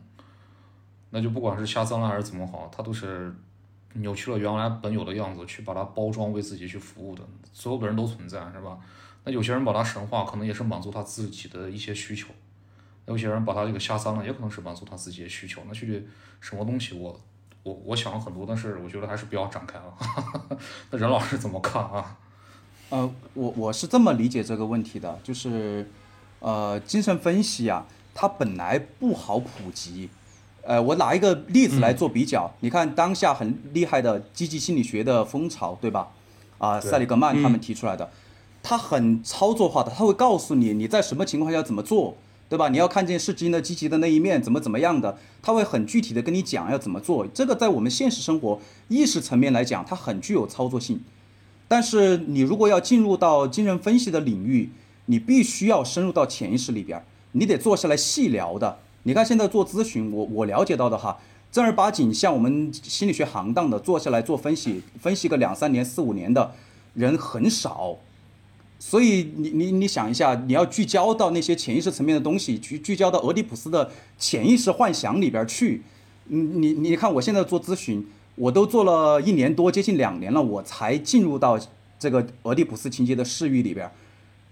Speaker 3: 那就不管是下三滥还是怎么好，它都是扭曲了原来本有的样子去把它包装为自己去服务的，所有的人都存在是吧？那有些人把它神化，可能也是满足他自己的一些需求；有些人把它这个下三滥，也可能是满足他自己的需求。那具体什么东西我，我我想了很多，但是我觉得还是不要展开了。那任老师怎么看啊？
Speaker 5: 呃，我我是这么理解这个问题的，就是，呃，精神分析啊，它本来不好普及。呃，我拿一个例子来做比较，你看当下很厉害的积极心理学的风潮，对吧？啊、塞里格曼他们提出来的，他很操作化的，他会告诉你你在什么情况下怎么做，对吧？你要看见事情的积极的那一面，怎么怎么样的，他会很具体的跟你讲要怎么做。这个在我们现实生活意识层面来讲，它很具有操作性。但是你如果要进入到精神分析的领域，你必须要深入到潜意识里边，你得坐下来细聊的。你看现在做咨询，我我了解到的哈，正儿八经像我们心理学行当的坐下来做分析，分析个两三年、四五年的人很少。所以你你你想一下，你要聚焦到那些潜意识层面的东西，去聚焦到俄狄浦斯的潜意识幻想里边去。嗯，你你看我现在做咨询，我都做了一年多，接近两年了，我才进入到这个俄狄浦斯情节的视域里边儿。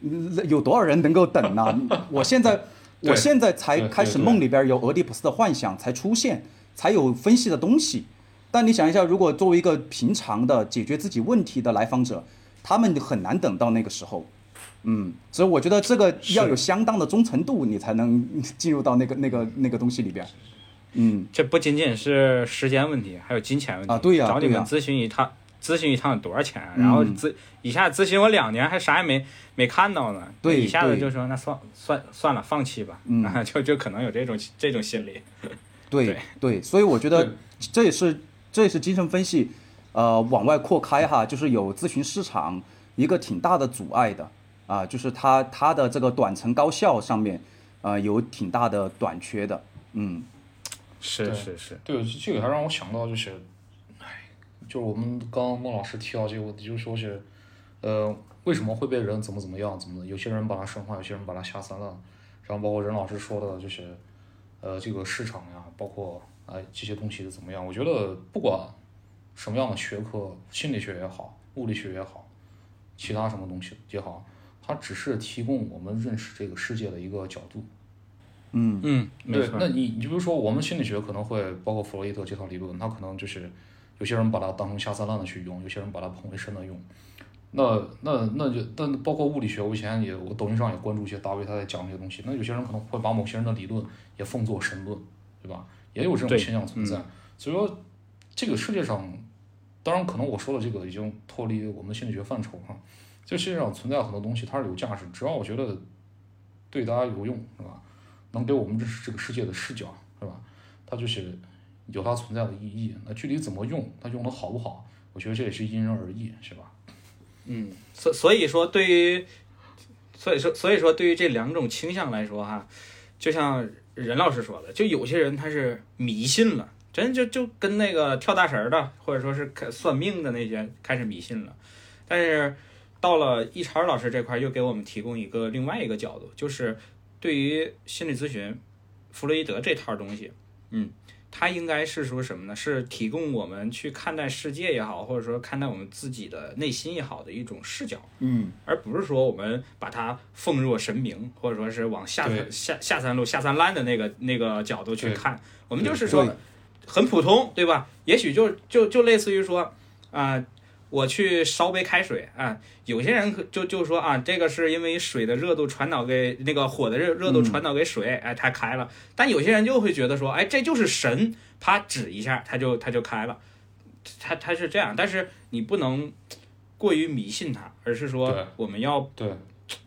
Speaker 5: 嗯有多少人能够等呢？我现在我现在才开始梦里边有俄狄浦斯的幻想才出现，才有分析的东西。但你想一下，如果作为一个平常的解决自己问题的来访者，他们很难等到那个时候。嗯，所以我觉得这个要有相当的忠诚度，你才能进入到那个那个那个东西里边。嗯，
Speaker 4: 这不仅仅是时间问题，还有金钱问题
Speaker 5: 啊对呀
Speaker 4: 找你们咨询一趟，咨询一趟多少钱然后咨一下咨询我两年，还啥也没没看到呢。
Speaker 5: 对
Speaker 4: 一下子就说那算算算了，放弃吧。
Speaker 5: 嗯
Speaker 4: 啊，就就可能有这种这种心理。
Speaker 5: 对
Speaker 4: 对
Speaker 5: 对，所以我觉得这也是这也是精神分析，呃，往外扩开哈，就是有咨询市场一个挺大的阻碍的啊、就是它它的这个短程高效上面，呃，有挺大的短缺的，嗯
Speaker 3: 对
Speaker 4: 是是是，
Speaker 3: 对，这个还让我想到就是，哎，就是我们刚刚孟老师提到这个问题，就说是，呃，为什么会被人怎么怎么样，怎么的？有些人把它神化，有些人把它下三滥，然后包括任老师说的，就是，呃，这个市场呀，包括啊、这些东西是怎么样？我觉得不管什么样的学科，心理学也好，物理学也好，其他什么东西也好，它只是提供我们认识这个世界的一个角度。
Speaker 5: 嗯
Speaker 4: 嗯，
Speaker 3: 对那你你比如说，我们心理学可能会包括弗洛伊德这套理论，他可能就是有些人把它当成下三滥的去用，有些人把它捧为神的用。那那那就但包括物理学，我以前也我抖音上也关注一些大 V 他在讲这些东西。那有些人可能会把某些人的理论也奉作神论，对吧？也有这种现象存在。所以说，这个世界上，当然可能我说的这个已经脱离我们心理学范畴哈。这世界上存在很多东西，它是有价值，只要我觉得对大家有用，是吧？能给我们认识这个世界的视角，是吧？它就是有它存在的意义。那具体怎么用，它用的好不好，我觉得这也是因人而异，是吧？
Speaker 4: 嗯，所所以说，对于，所以说所以说，对于这两种倾向来说哈，就像任老师说的，就有些人他是迷信了，真就就跟那个跳大神的，或者说是算命的那些开始迷信了，但是到了易超老师这块，又给我们提供一个另外一个角度，就是对于心理咨询，弗洛伊德这套东西，嗯。它应该是说什么呢？是提供我们去看待世界也好，或者说看待我们自己的内心也好的一种视角，
Speaker 5: 嗯
Speaker 4: 而不是说我们把它奉若神明，或者说是往下
Speaker 3: 对
Speaker 4: 下下三路、下三滥的那个那个角度去看。我们就是说很普通，对吧？也许就就就类似于说啊、我去烧杯开水啊，有些人就就说啊，这个是因为水的热度传导给那个火的热热度传导给水，哎，它开了。但有些人就会觉得说，哎，这就是神，啪指一下，它就它就开了，它它是这样。但是你不能过于迷信它，而是说我们要
Speaker 3: 对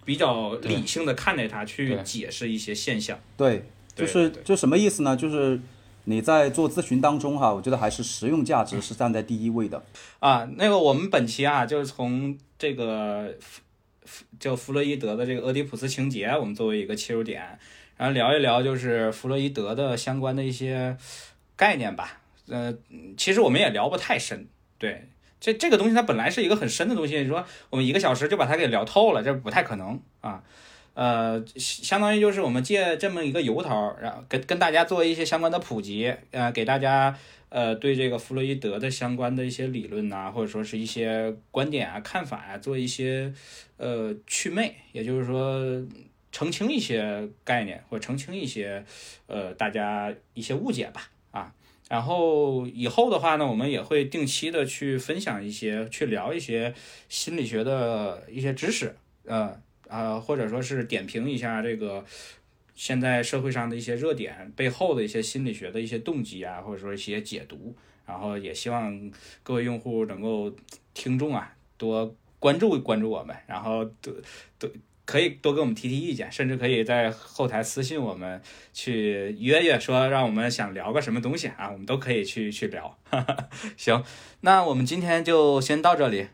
Speaker 4: 比较理性的看待它，去解释一些现象。
Speaker 5: 对，就是就什么意思呢？就是你在做咨询当中哈，我觉得还是实用价值是站在第一位的。
Speaker 4: 啊，那个我们本期啊，就是从这个弗弗叫弗洛伊德的这个俄狄浦斯情节，我们作为一个切入点，然后聊一聊就是弗洛伊德的相关的一些概念吧。呃，其实我们也聊不太深，对，这这个东西它本来是一个很深的东西，你说我们一个小时就把它给聊透了，这不太可能啊。呃，相当于就是我们借这么一个由头，然后跟跟大家做一些相关的普及，呃，给大家呃对这个弗洛伊德的相关的一些理论呐、或者说是一些观点啊、看法啊，做一些呃祛魅，也就是说澄清一些概念或者澄清一些呃大家一些误解吧，啊。然后以后的话呢，我们也会定期的去分享一些，去聊一些心理学的一些知识，呃，啊，或者说是点评一下这个现在社会上的一些热点背后的一些心理学的一些动机啊，或者说一些解读。然后也希望各位用户能够听众啊多关注关注我们，然后多多可以多给我们提提意见，甚至可以在后台私信我们去约约，说让我们想聊个什么东西啊，我们都可以去去聊。行，那我们今天就先到这里。